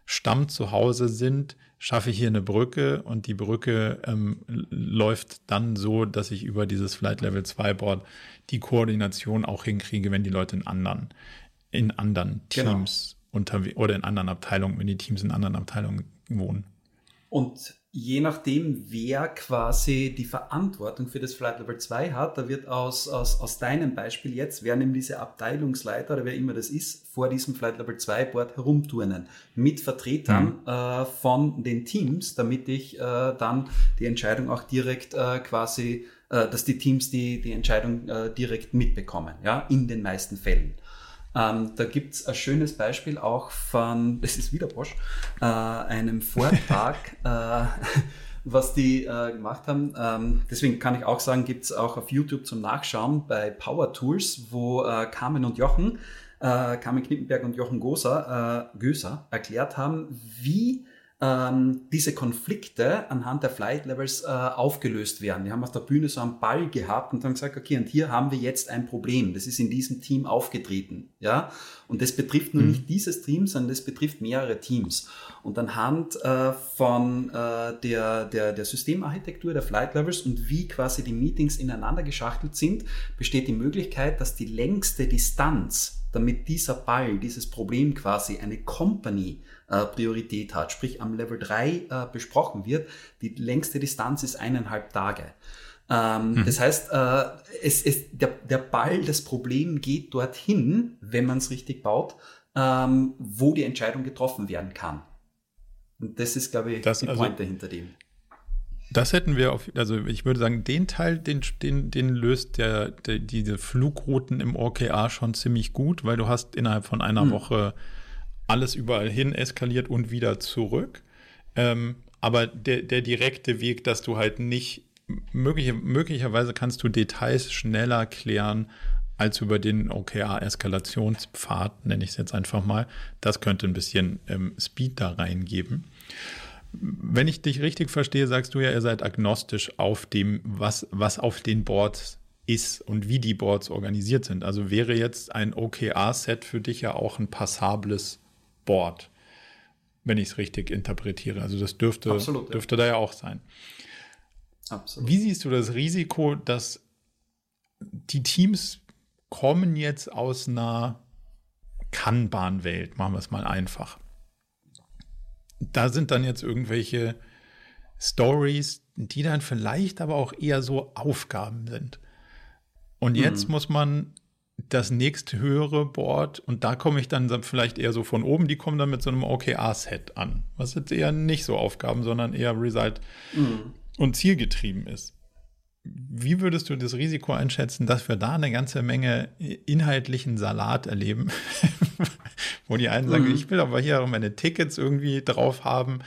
Stamm zu Hause sind, schaffe ich hier eine Brücke und die Brücke ähm, läuft dann so, dass ich über dieses Flight Level 2 Board die Koordination auch hinkriege, wenn die Leute in anderen in anderen genau. Teams genau. unterwegs oder in anderen Abteilungen, wenn die Teams in anderen Abteilungen wohnen. Und je nachdem, wer quasi die Verantwortung für das Flight Level 2 hat, da wird aus, aus, aus deinem Beispiel jetzt, wer nimmt diese Abteilungsleiter oder wer immer das ist, vor diesem Flight Level 2 Board herumturnen mit Vertretern mhm. äh, von den Teams, damit ich äh, dann die Entscheidung auch direkt äh, quasi, äh, dass die Teams die, die Entscheidung äh, direkt mitbekommen, ja, in den meisten Fällen. Ähm, da gibt es ein schönes Beispiel auch von, das ist wieder Bosch, äh, einem Vortrag, äh, was die äh, gemacht haben. Ähm, deswegen kann ich auch sagen, gibt es auch auf YouTube zum Nachschauen bei Power Tools, wo äh, Carmen und Jochen, äh, Carmen Knippenberg und Jochen Goser, äh, Göser erklärt haben, wie ähm, diese Konflikte anhand der Flight Levels äh, aufgelöst werden. Wir haben auf der Bühne so einen Ball gehabt und haben gesagt, okay, und hier haben wir jetzt ein Problem. Das ist in diesem Team aufgetreten. Ja? Und das betrifft nur mhm. nicht dieses Team, sondern das betrifft mehrere Teams. Und anhand äh, von äh, der, der, der Systemarchitektur der Flight Levels und wie quasi die Meetings ineinander geschachtelt sind, besteht die Möglichkeit, dass die längste Distanz, damit dieser Ball, dieses Problem quasi eine Company äh, Priorität hat, sprich am Level 3 äh, besprochen wird, die längste Distanz ist eineinhalb Tage. Ähm, mhm. Das heißt, äh, es, es, der, der Ball, das Problem geht dorthin, wenn man es richtig baut, ähm, wo die Entscheidung getroffen werden kann. Und das ist, glaube ich, das, die also, Pointe hinter dem. Das hätten wir auf, also ich würde sagen, den Teil, den, den, den löst der, der, diese Flugrouten im OKA schon ziemlich gut, weil du hast innerhalb von einer mhm. Woche alles überall hin eskaliert und wieder zurück. Ähm, aber der, der direkte Weg, dass du halt nicht, möglich, möglicherweise kannst du Details schneller klären als über den OKR-Eskalationspfad, nenne ich es jetzt einfach mal. Das könnte ein bisschen ähm, Speed da reingeben. Wenn ich dich richtig verstehe, sagst du ja, ihr seid agnostisch auf dem, was, was auf den Boards ist und wie die Boards organisiert sind. Also wäre jetzt ein OKR-Set für dich ja auch ein passables Board, wenn ich es richtig interpretiere. Also das dürfte, Absolut, dürfte ja. da ja auch sein. Absolut. Wie siehst du das Risiko, dass die Teams kommen jetzt aus einer Kanban-Welt, machen wir es mal einfach. Da sind dann jetzt irgendwelche Stories, die dann vielleicht aber auch eher so Aufgaben sind. Und jetzt mhm. muss man das nächst höhere Board und da komme ich dann vielleicht eher so von oben, die kommen dann mit so einem OKR-Set an, was jetzt eher nicht so Aufgaben, sondern eher Result mhm. und zielgetrieben ist. Wie würdest du das Risiko einschätzen, dass wir da eine ganze Menge inhaltlichen Salat erleben, wo die einen sagen, mhm. ich will aber hier auch meine Tickets irgendwie drauf haben.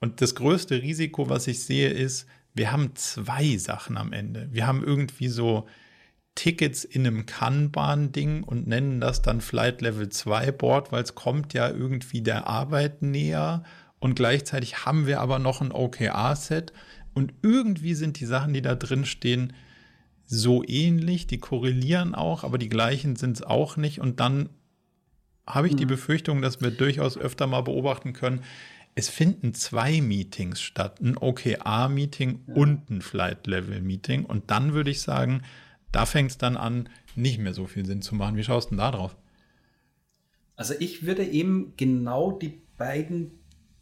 Und das größte Risiko, was ich sehe, ist, wir haben zwei Sachen am Ende. Wir haben irgendwie so Tickets in einem Kanban-Ding und nennen das dann Flight Level 2 Board, weil es kommt ja irgendwie der Arbeit näher und gleichzeitig haben wir aber noch ein OKR-Set und irgendwie sind die Sachen, die da drin stehen, so ähnlich, die korrelieren auch, aber die gleichen sind es auch nicht und dann habe ich die mhm. Befürchtung, dass wir durchaus öfter mal beobachten können, es finden zwei Meetings statt, ein OKR-Meeting ja. und ein Flight-Level-Meeting. Und dann würde ich sagen, da fängt es dann an, nicht mehr so viel Sinn zu machen. Wie schaust du denn da drauf? Also ich würde eben genau die beiden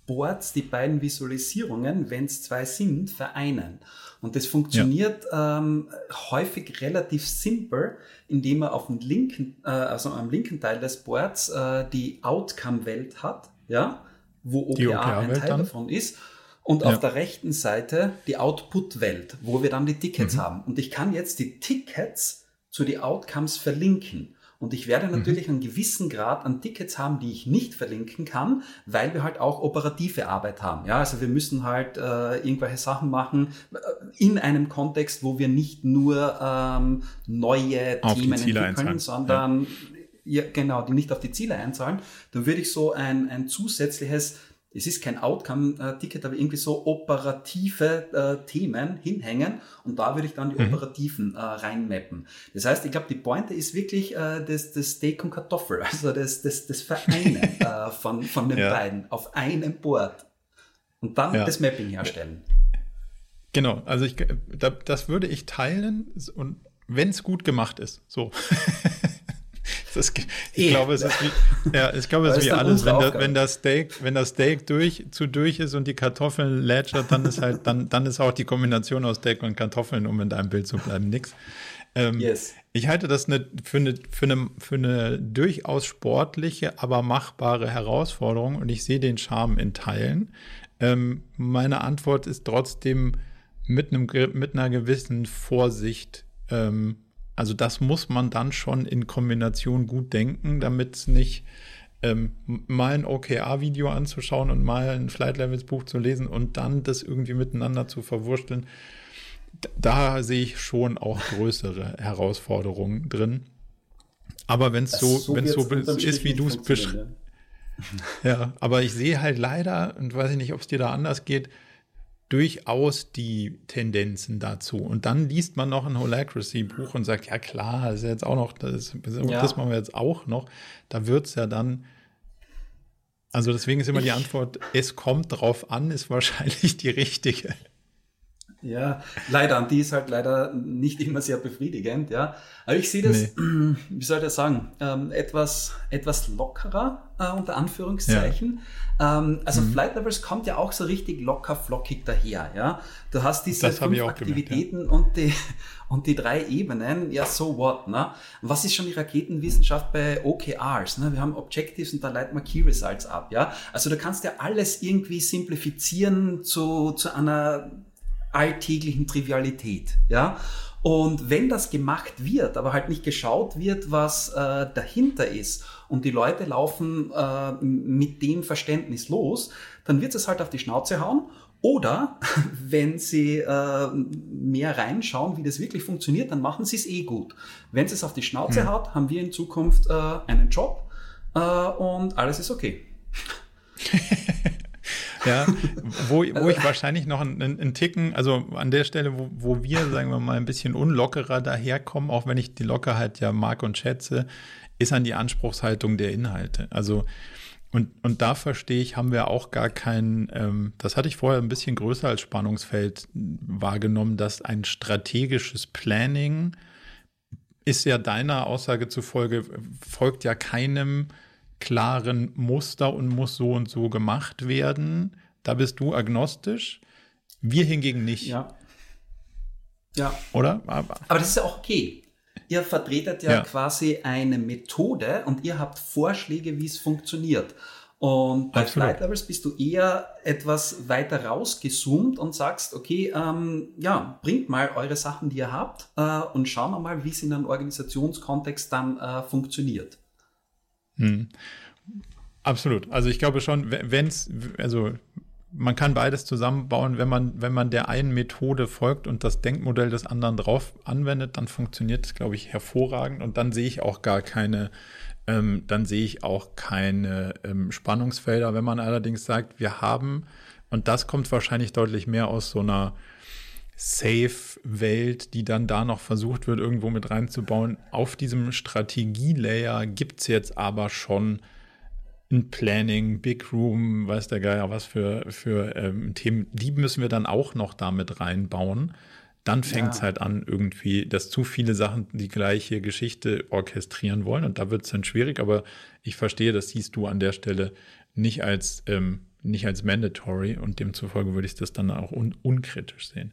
Boards, die beiden Visualisierungen, wenn es zwei sind, vereinen. Und das funktioniert ja. ähm, häufig relativ simpel, indem man auf dem linken, äh, also am linken Teil des Boards äh, die Outcome-Welt hat, ja, wo OKR ein Teil dann? davon ist und ja. auf der rechten Seite die Output-Welt, wo wir dann die Tickets mhm. haben. Und ich kann jetzt die Tickets zu den Outcomes verlinken. Und ich werde mhm. natürlich mhm. einen gewissen Grad an Tickets haben, die ich nicht verlinken kann, weil wir halt auch operative Arbeit haben. Ja, also wir müssen halt äh, irgendwelche Sachen machen äh, in einem Kontext, wo wir nicht nur ähm, neue auf Themen entwickeln, sondern ja. ja. genau, die nicht auf die Ziele einzahlen. Dann würde ich so ein, ein zusätzliches es ist kein Outcome-Ticket, aber irgendwie so operative äh, Themen hinhängen und da würde ich dann die mhm. operativen äh, reinmappen. Das heißt, ich glaube, die Pointe ist wirklich äh, das, das Steak und Kartoffel, also das, das, das Vereinen äh, von, von den ja. beiden auf einem Board und dann ja. das Mapping herstellen. Genau, also ich, das würde ich teilen und wenn es gut gemacht ist, so. Das, Ich glaube, es ist wie, ja, ich glaube, es ist wie alles, wenn, der, wenn das Steak, wenn das Steak durch, zu durch ist und die Kartoffeln lätschert, dann ist halt, dann, dann ist auch die Kombination aus Steak und Kartoffeln, um in deinem Bild zu bleiben, nix. Ähm, yes. Ich halte das eine, für, eine, für, eine, für eine durchaus sportliche, aber machbare Herausforderung und ich sehe den Charme in Teilen. Ähm, meine Antwort ist trotzdem mit, einem, mit einer gewissen Vorsicht. Ähm, also das muss man dann schon in Kombination gut denken, damit es nicht ähm, mal ein OKR-Video anzuschauen und mal ein Flight Levels Buch zu lesen und dann das irgendwie miteinander zu verwursteln da sehe ich schon auch größere Herausforderungen drin. Aber wenn es so, so, wenn's so ist, wie du es beschreibst. Ja, aber ich sehe halt leider, und weiß ich nicht, ob es dir da anders geht, durchaus die Tendenzen dazu. Und dann liest man noch ein Holacracy-Buch und sagt, ja klar, das ist jetzt auch noch, das, ja. das machen wir jetzt auch noch. Da wird es ja dann. Also deswegen ist immer die Antwort, es kommt drauf an, ist wahrscheinlich die richtige. Ja, leider. Und die ist halt leider nicht immer sehr befriedigend, ja. Aber ich sehe das, nee. wie soll ich das sagen, ähm, etwas, etwas lockerer, äh, unter Anführungszeichen. Ja. Ähm, also mhm. Flight Levels kommt ja auch so richtig locker flockig daher, ja. Du hast diese fünf Aktivitäten gemerkt, ja. und die, und die drei Ebenen, ja, so what, ne? Was ist schon die Raketenwissenschaft bei OKRs, ne? Wir haben Objectives und da leiten wir Key Results ab, ja. Also du kannst ja alles irgendwie simplifizieren zu, zu einer alltäglichen Trivialität. Ja? Und wenn das gemacht wird, aber halt nicht geschaut wird, was äh, dahinter ist und die Leute laufen äh, mit dem Verständnis los, dann wird es halt auf die Schnauze hauen. Oder wenn sie äh, mehr reinschauen, wie das wirklich funktioniert, dann machen sie es eh gut. Wenn sie es auf die Schnauze mhm. haut, haben wir in Zukunft äh, einen Job äh, und alles ist okay. Ja, wo, wo ich wahrscheinlich noch einen, einen Ticken, also an der Stelle, wo, wo wir, sagen wir mal, ein bisschen unlockerer daherkommen, auch wenn ich die Lockerheit ja mag und schätze, ist an die Anspruchshaltung der Inhalte. Also und, und da verstehe ich, haben wir auch gar kein, ähm, das hatte ich vorher ein bisschen größer als Spannungsfeld wahrgenommen, dass ein strategisches Planning ist ja deiner Aussage zufolge, folgt ja keinem klaren Muster und muss so und so gemacht werden. Da bist du agnostisch. Wir hingegen nicht. Ja. Ja. Oder? Aber, Aber das ist ja auch okay. Ihr vertretet ja, ja, quasi eine Methode und ihr habt Vorschläge, wie es funktioniert. Und bei Absolut. Flight Levels bist du eher etwas weiter rausgezoomt und sagst, okay, ähm, ja, bringt mal eure Sachen, die ihr habt, äh, und schauen wir mal, wie es in einem Organisationskontext dann äh, funktioniert. Hm. Absolut. Also ich glaube schon, wenn es, also man kann beides zusammenbauen, wenn man, wenn man der einen Methode folgt und das Denkmodell des anderen drauf anwendet, dann funktioniert es, glaube ich, hervorragend. Und dann sehe ich auch gar keine, ähm, dann sehe ich auch keine ähm, Spannungsfelder. Wenn man allerdings sagt, wir haben, und das kommt wahrscheinlich deutlich mehr aus so einer Safe-Welt, die dann da noch versucht wird, irgendwo mit reinzubauen. Auf diesem Strategie-Layer gibt es jetzt aber schon ein Planning, Big Room, weiß der Geier was für, für ähm, Themen. Die müssen wir dann auch noch damit reinbauen. Dann fängt es ja. halt an, irgendwie, dass zu viele Sachen die gleiche Geschichte orchestrieren wollen. Und da wird es dann schwierig, aber ich verstehe, das siehst du an der Stelle nicht als, ähm, nicht als mandatory und demzufolge würde ich das dann auch un unkritisch sehen.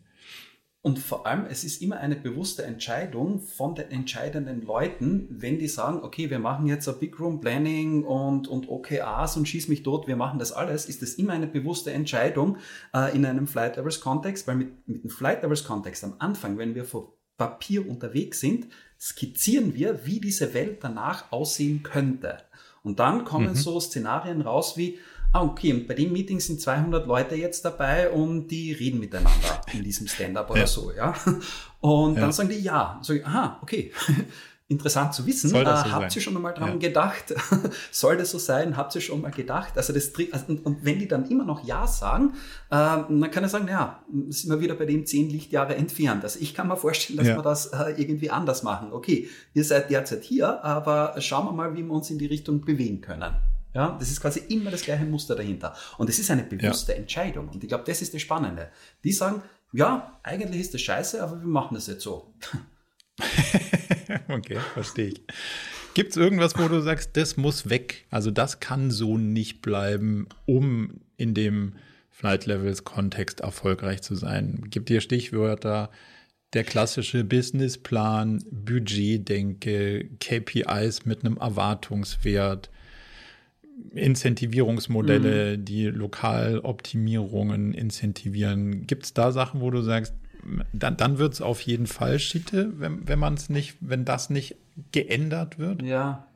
Und vor allem, es ist immer eine bewusste Entscheidung von den entscheidenden Leuten, wenn die sagen, okay, wir machen jetzt ein Big Room Planning und, und OKRs und schieß mich tot, wir machen das alles, ist das immer eine bewusste Entscheidung äh, in einem Flight Levels Kontext, weil mit, mit dem Flight Levels Kontext am Anfang, wenn wir vor Papier unterwegs sind, skizzieren wir, wie diese Welt danach aussehen könnte. Und dann kommen mhm. so Szenarien raus wie, ah, okay, und bei dem Meeting sind 200 Leute jetzt dabei und die reden miteinander in diesem Stand-up oder ja. so, ja. Und ja. dann sagen die ja. So, aha, okay. Interessant zu wissen. Soll das so äh, habt ihr schon einmal dran ja. gedacht? Soll das so sein? Habt ihr schon mal gedacht? Also das also, und, und, wenn die dann immer noch Ja sagen, äh, dann kann er sagen, naja, sind wir wieder bei dem zehn Lichtjahre entfernt. Also ich kann mir vorstellen, dass ja. wir das äh, irgendwie anders machen. Okay, ihr seid derzeit hier, aber schauen wir mal, wie wir uns in die Richtung bewegen können. Ja, das ist quasi immer das gleiche Muster dahinter. Und es ist eine bewusste ja. Entscheidung. Und ich glaube, das ist das Spannende. Die sagen, ja, eigentlich ist das scheiße, aber wir machen das jetzt so. okay, verstehe ich. Gibt es irgendwas, wo du sagst, das muss weg? Also das kann so nicht bleiben, um in dem Flight Levels Kontext erfolgreich zu sein? Gibt dir Stichwörter? Der klassische Businessplan, Budgetdenke, KPIs mit einem Erwartungswert, Incentivierungsmodelle, mhm. die Lokaloptimierungen incentivieren. Gibt es da Sachen, wo du sagst, dann, dann wird es auf jeden Fall Schitte, wenn, wenn man es nicht, wenn das nicht geändert wird? Ja.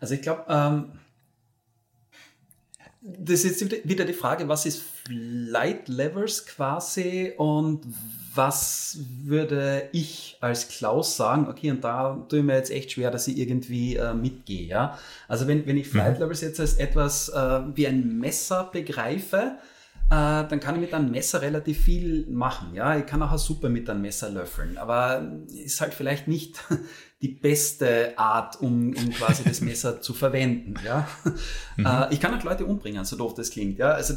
Also ich glaube, ähm, das ist jetzt wieder die Frage, was ist Flight Levels quasi und was würde ich als Klaus sagen, okay, und da tue ich mir jetzt echt schwer, dass ich irgendwie äh, mitgehe, ja. Also wenn, wenn ich Flight mhm. Levels jetzt als etwas äh, wie ein Messer begreife, äh, dann kann ich mit einem Messer relativ viel machen. Ja, ich kann auch super mit einem Messer löffeln, aber ist halt vielleicht nicht die beste Art, um, um quasi das Messer zu verwenden. Ja, mhm. äh, ich kann auch Leute umbringen, so doof das klingt. Ja, also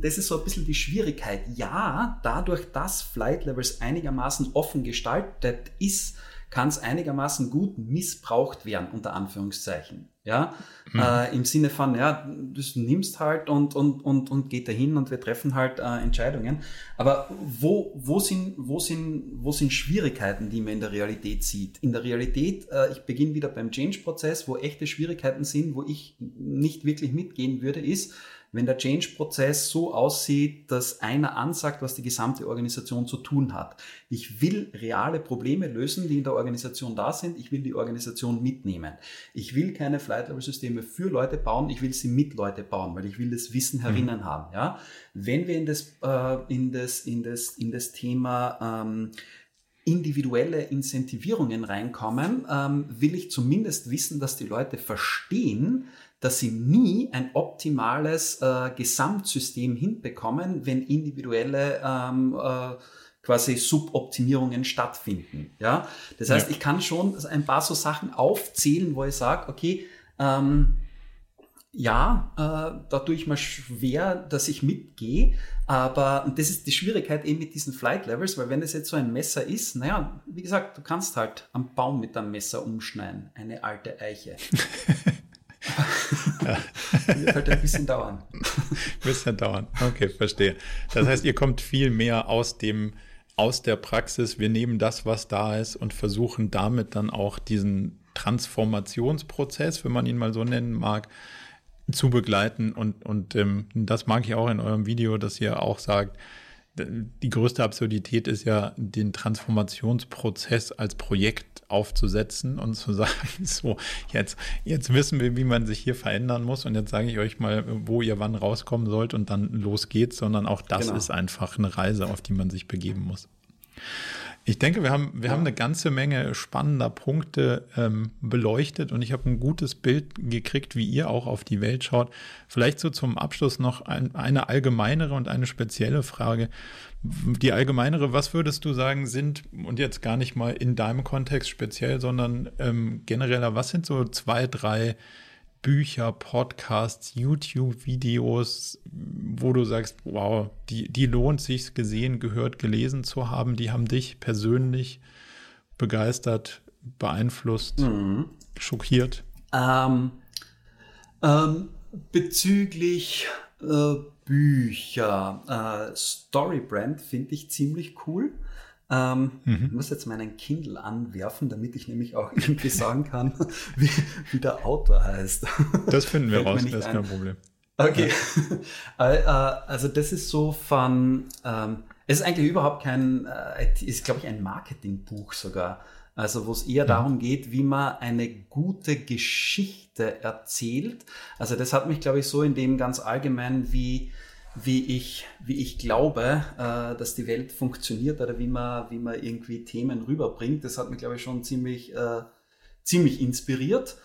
das ist so ein bisschen die Schwierigkeit. Ja, dadurch, dass Flight Levels einigermaßen offen gestaltet ist, kann es einigermaßen gut missbraucht werden, unter Anführungszeichen. Ja, mhm. äh, im Sinne von, ja, du nimmst halt und, und, und, und geht dahin und wir treffen halt äh, Entscheidungen. Aber wo, wo, sind, wo, sind, wo sind Schwierigkeiten, die man in der Realität sieht? In der Realität, äh, ich beginne wieder beim Change-Prozess, wo echte Schwierigkeiten sind, wo ich nicht wirklich mitgehen würde, ist, wenn der Change-Prozess so aussieht, dass einer ansagt, was die gesamte Organisation zu tun hat. Ich will reale Probleme lösen, die in der Organisation da sind. Ich will die Organisation mitnehmen. Ich will keine Flight-Level-Systeme für Leute bauen. Ich will sie mit Leute bauen, weil ich will das Wissen mhm. herinnen mhm. haben. Ja? Wenn wir in das, äh, in das, in das, in das Thema ähm, individuelle Incentivierungen reinkommen, ähm, will ich zumindest wissen, dass die Leute verstehen, dass sie nie ein optimales äh, Gesamtsystem hinbekommen, wenn individuelle ähm, äh, quasi Suboptimierungen stattfinden. Ja? Das heißt, ja. ich kann schon ein paar so Sachen aufzählen, wo ich sage, okay, ähm, ja, äh, da tue ich mir schwer, dass ich mitgehe, aber und das ist die Schwierigkeit eben mit diesen Flight Levels, weil wenn das jetzt so ein Messer ist, naja, wie gesagt, du kannst halt am Baum mit einem Messer umschneiden, eine alte Eiche. ja. Wird halt ein bisschen dauern. Ein bisschen dauern. Okay, verstehe. Das heißt, ihr kommt viel mehr aus dem, aus der Praxis. Wir nehmen das, was da ist und versuchen damit dann auch diesen Transformationsprozess, wenn man ihn mal so nennen mag, zu begleiten. Und, und ähm, das mag ich auch in eurem Video, dass ihr auch sagt, die größte Absurdität ist ja, den Transformationsprozess als Projekt aufzusetzen und zu sagen, so, jetzt, jetzt wissen wir, wie man sich hier verändern muss und jetzt sage ich euch mal, wo ihr wann rauskommen sollt und dann los geht's, sondern auch das genau. ist einfach eine Reise, auf die man sich begeben muss. Ich denke, wir haben, wir ja. haben eine ganze Menge spannender Punkte ähm, beleuchtet und ich habe ein gutes Bild gekriegt, wie ihr auch auf die Welt schaut. Vielleicht so zum Abschluss noch ein, eine allgemeinere und eine spezielle Frage. Die allgemeinere, was würdest du sagen, sind, und jetzt gar nicht mal in deinem Kontext speziell, sondern ähm, genereller, was sind so zwei, drei Bücher, Podcasts, YouTube-Videos, wo du sagst, wow, die, die lohnt sich gesehen, gehört, gelesen zu haben, die haben dich persönlich begeistert, beeinflusst, mhm. schockiert? Ähm, ähm, bezüglich äh, Bücher, äh, Storybrand finde ich ziemlich cool. Ähm, mhm. Ich muss jetzt meinen Kindle anwerfen, damit ich nämlich auch irgendwie sagen kann, wie, wie der Autor heißt. Das finden wir raus, das ist kein Problem. Okay. Ja. Äh, äh, also das ist so von, ähm, es ist eigentlich überhaupt kein, äh, ist glaube ich ein Marketingbuch sogar. Also wo es eher mhm. darum geht, wie man eine gute Geschichte erzählt. Also das hat mich glaube ich so in dem ganz allgemein wie wie ich, wie ich glaube, äh, dass die Welt funktioniert oder wie man, wie man irgendwie Themen rüberbringt. Das hat mich, glaube ich, schon ziemlich, äh, ziemlich inspiriert.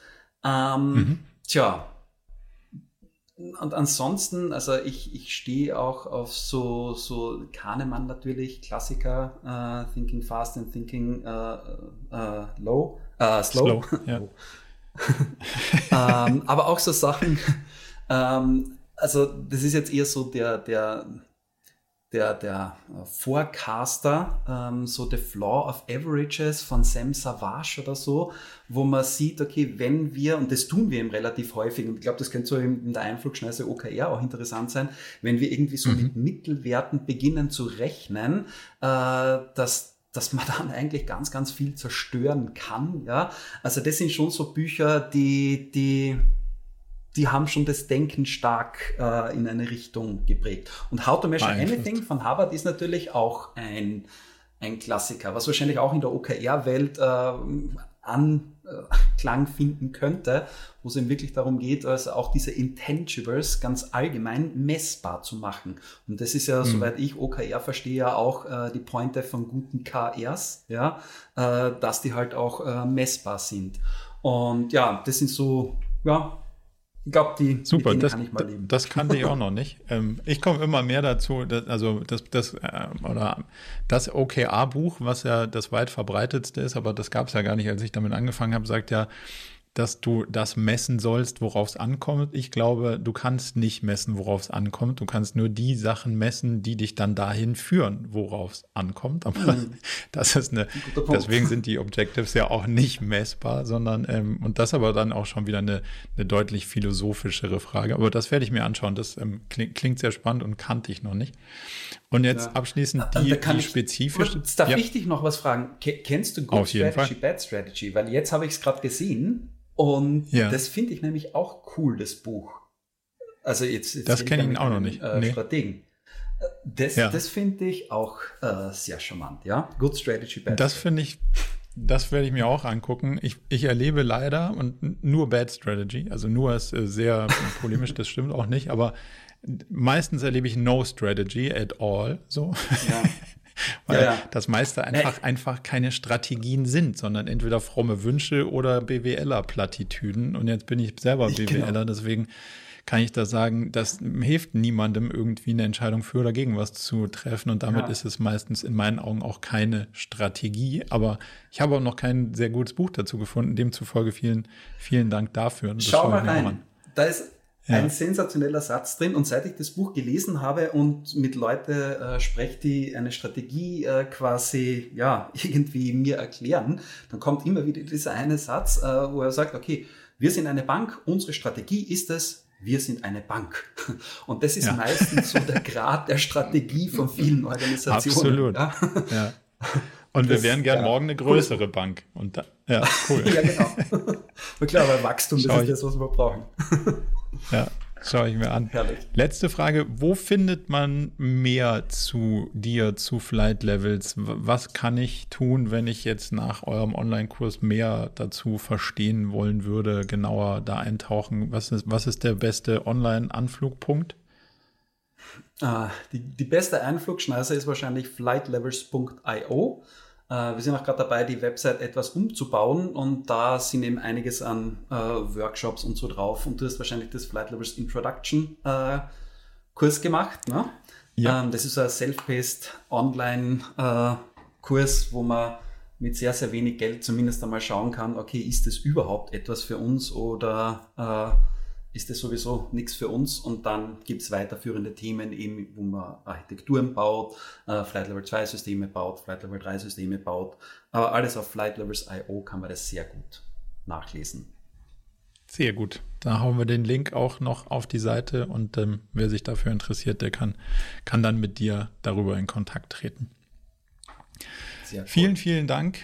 Ähm, mhm. Tja, und ansonsten, also ich, ich stehe auch auf so, so Kahnemann natürlich, Klassiker, uh, Thinking Fast and Thinking uh, uh, Low, Slow. slow ja. ähm, aber auch so Sachen, ähm, also das ist jetzt eher so der, der der, der Forecaster, ähm, so The Flaw of Averages von Sam Savage oder so, wo man sieht, okay, wenn wir, und das tun wir eben relativ häufig, und ich glaube, das könnte so in der Einflugschneise OKR auch interessant sein, wenn wir irgendwie so mhm. mit Mittelwerten beginnen zu rechnen, äh, dass dass man dann eigentlich ganz, ganz viel zerstören kann. Ja? Also das sind schon so Bücher, die, die, die haben schon das Denken stark äh, in eine Richtung geprägt. Und How to Measure Anything von Harvard ist natürlich auch ein, ein Klassiker, was wahrscheinlich auch in der OKR-Welt äh, Anklang finden könnte, wo es eben wirklich darum geht, also auch diese Intangibles ganz allgemein messbar zu machen. Und das ist ja, mhm. soweit ich OKR verstehe, ja auch äh, die Pointe von guten KRs, ja, äh, dass die halt auch äh, messbar sind. Und ja, das sind so, ja, ich glaube, die Super, das, kann ich mal leben. Das kannte ich auch noch nicht. Ähm, ich komme immer mehr dazu, dass, also das, das, äh, oder das OKR-Buch, was ja das weit verbreitetste ist, aber das gab es ja gar nicht, als ich damit angefangen habe, sagt ja, dass du das messen sollst, worauf es ankommt. Ich glaube, du kannst nicht messen, worauf es ankommt. Du kannst nur die Sachen messen, die dich dann dahin führen, worauf es ankommt. Aber mhm. das ist eine, deswegen sind die Objectives ja auch nicht messbar, sondern, ähm, und das aber dann auch schon wieder eine, eine deutlich philosophischere Frage. Aber das werde ich mir anschauen. Das ähm, klingt, klingt, sehr spannend und kannte ich noch nicht. Und jetzt ja. abschließend die, die spezifische. Darf ja. ich dich noch was fragen? Kennst du Good Strategy, Bad Strategy? Weil jetzt habe ich es gerade gesehen und ja. das finde ich nämlich auch cool, das Buch. Also jetzt, jetzt das kenne ich auch noch nicht. Äh, nee. Strategen. Das, ja. das finde ich auch äh, sehr charmant, ja. Good Strategy, Bad Das finde ich, das werde ich mir auch angucken. Ich, ich erlebe leider und nur Bad Strategy, also nur ist äh, sehr polemisch, das stimmt auch nicht, aber meistens erlebe ich No Strategy at all. So. Ja. Weil ja, ja. das meiste einfach, einfach keine Strategien sind, sondern entweder fromme Wünsche oder BWLer-Plattitüden. Und jetzt bin ich selber BWLer, genau. deswegen kann ich da sagen, das hilft niemandem irgendwie eine Entscheidung für oder gegen was zu treffen. Und damit ja. ist es meistens in meinen Augen auch keine Strategie. Aber ich habe auch noch kein sehr gutes Buch dazu gefunden. Demzufolge vielen, vielen Dank dafür. Schau mal rein. Da ist ja. Ein sensationeller Satz drin. Und seit ich das Buch gelesen habe und mit Leuten äh, spreche, die eine Strategie äh, quasi ja irgendwie mir erklären, dann kommt immer wieder dieser eine Satz, äh, wo er sagt, okay, wir sind eine Bank, unsere Strategie ist es, wir sind eine Bank. Und das ist ja. meistens so der Grad der Strategie von vielen Organisationen. Absolut. Ja. ja. Und das, wir wären gern ja, morgen eine größere cool. Bank. Und da, ja, cool. ja, genau. Und klar, weil Wachstum, Schau das ist das, was wir brauchen. Ja, schaue ich mir an. Herrlich. Letzte Frage: Wo findet man mehr zu dir, zu Flight Levels? Was kann ich tun, wenn ich jetzt nach eurem Online-Kurs mehr dazu verstehen wollen würde, genauer da eintauchen? Was ist, was ist der beste Online-Anflugpunkt? Ah, die, die beste Einflugschneise ist wahrscheinlich flightlevels.io. Äh, wir sind auch gerade dabei, die Website etwas umzubauen und da sind eben einiges an äh, Workshops und so drauf. Und du hast wahrscheinlich das Flight Levels Introduction äh, Kurs gemacht. Ne? Ja. Ähm, das ist ein self-paced Online-Kurs, äh, wo man mit sehr, sehr wenig Geld zumindest einmal schauen kann, okay, ist das überhaupt etwas für uns oder äh, ist das sowieso nichts für uns und dann gibt es weiterführende Themen, eben, wo man Architekturen baut, äh, Flight Level 2 Systeme baut, Flight Level 3 Systeme baut. Aber alles auf Flight Levels IO kann man das sehr gut nachlesen. Sehr gut. Da hauen wir den Link auch noch auf die Seite und ähm, wer sich dafür interessiert, der kann, kann dann mit dir darüber in Kontakt treten. Vielen, vielen Dank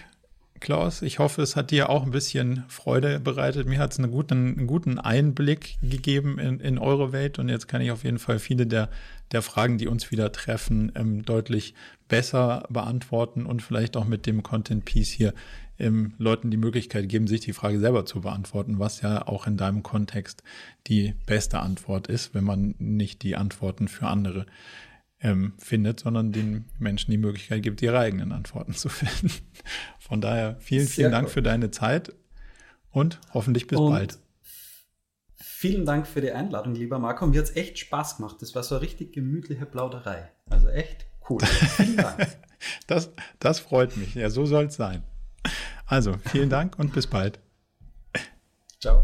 Klaus. Ich hoffe, es hat dir auch ein bisschen Freude bereitet. Mir hat es einen guten, einen guten Einblick gegeben in, in eure Welt und jetzt kann ich auf jeden Fall viele der, der Fragen, die uns wieder treffen, ähm, deutlich besser beantworten und vielleicht auch mit dem Content Piece hier ähm, Leuten die Möglichkeit geben, sich die Frage selber zu beantworten, was ja auch in deinem Kontext die beste Antwort ist, wenn man nicht die Antworten für andere ähm, findet, sondern den Menschen die Möglichkeit gibt, ihre eigenen Antworten zu finden. Von daher vielen, vielen Sehr Dank cool. für deine Zeit und hoffentlich bis und bald. Vielen Dank für die Einladung, lieber Marco. Mir hat es echt Spaß gemacht. Das war so eine richtig gemütliche Plauderei. Also echt cool. Vielen Dank. das, das freut mich. Ja, so soll es sein. Also, vielen Dank und bis bald. Ciao.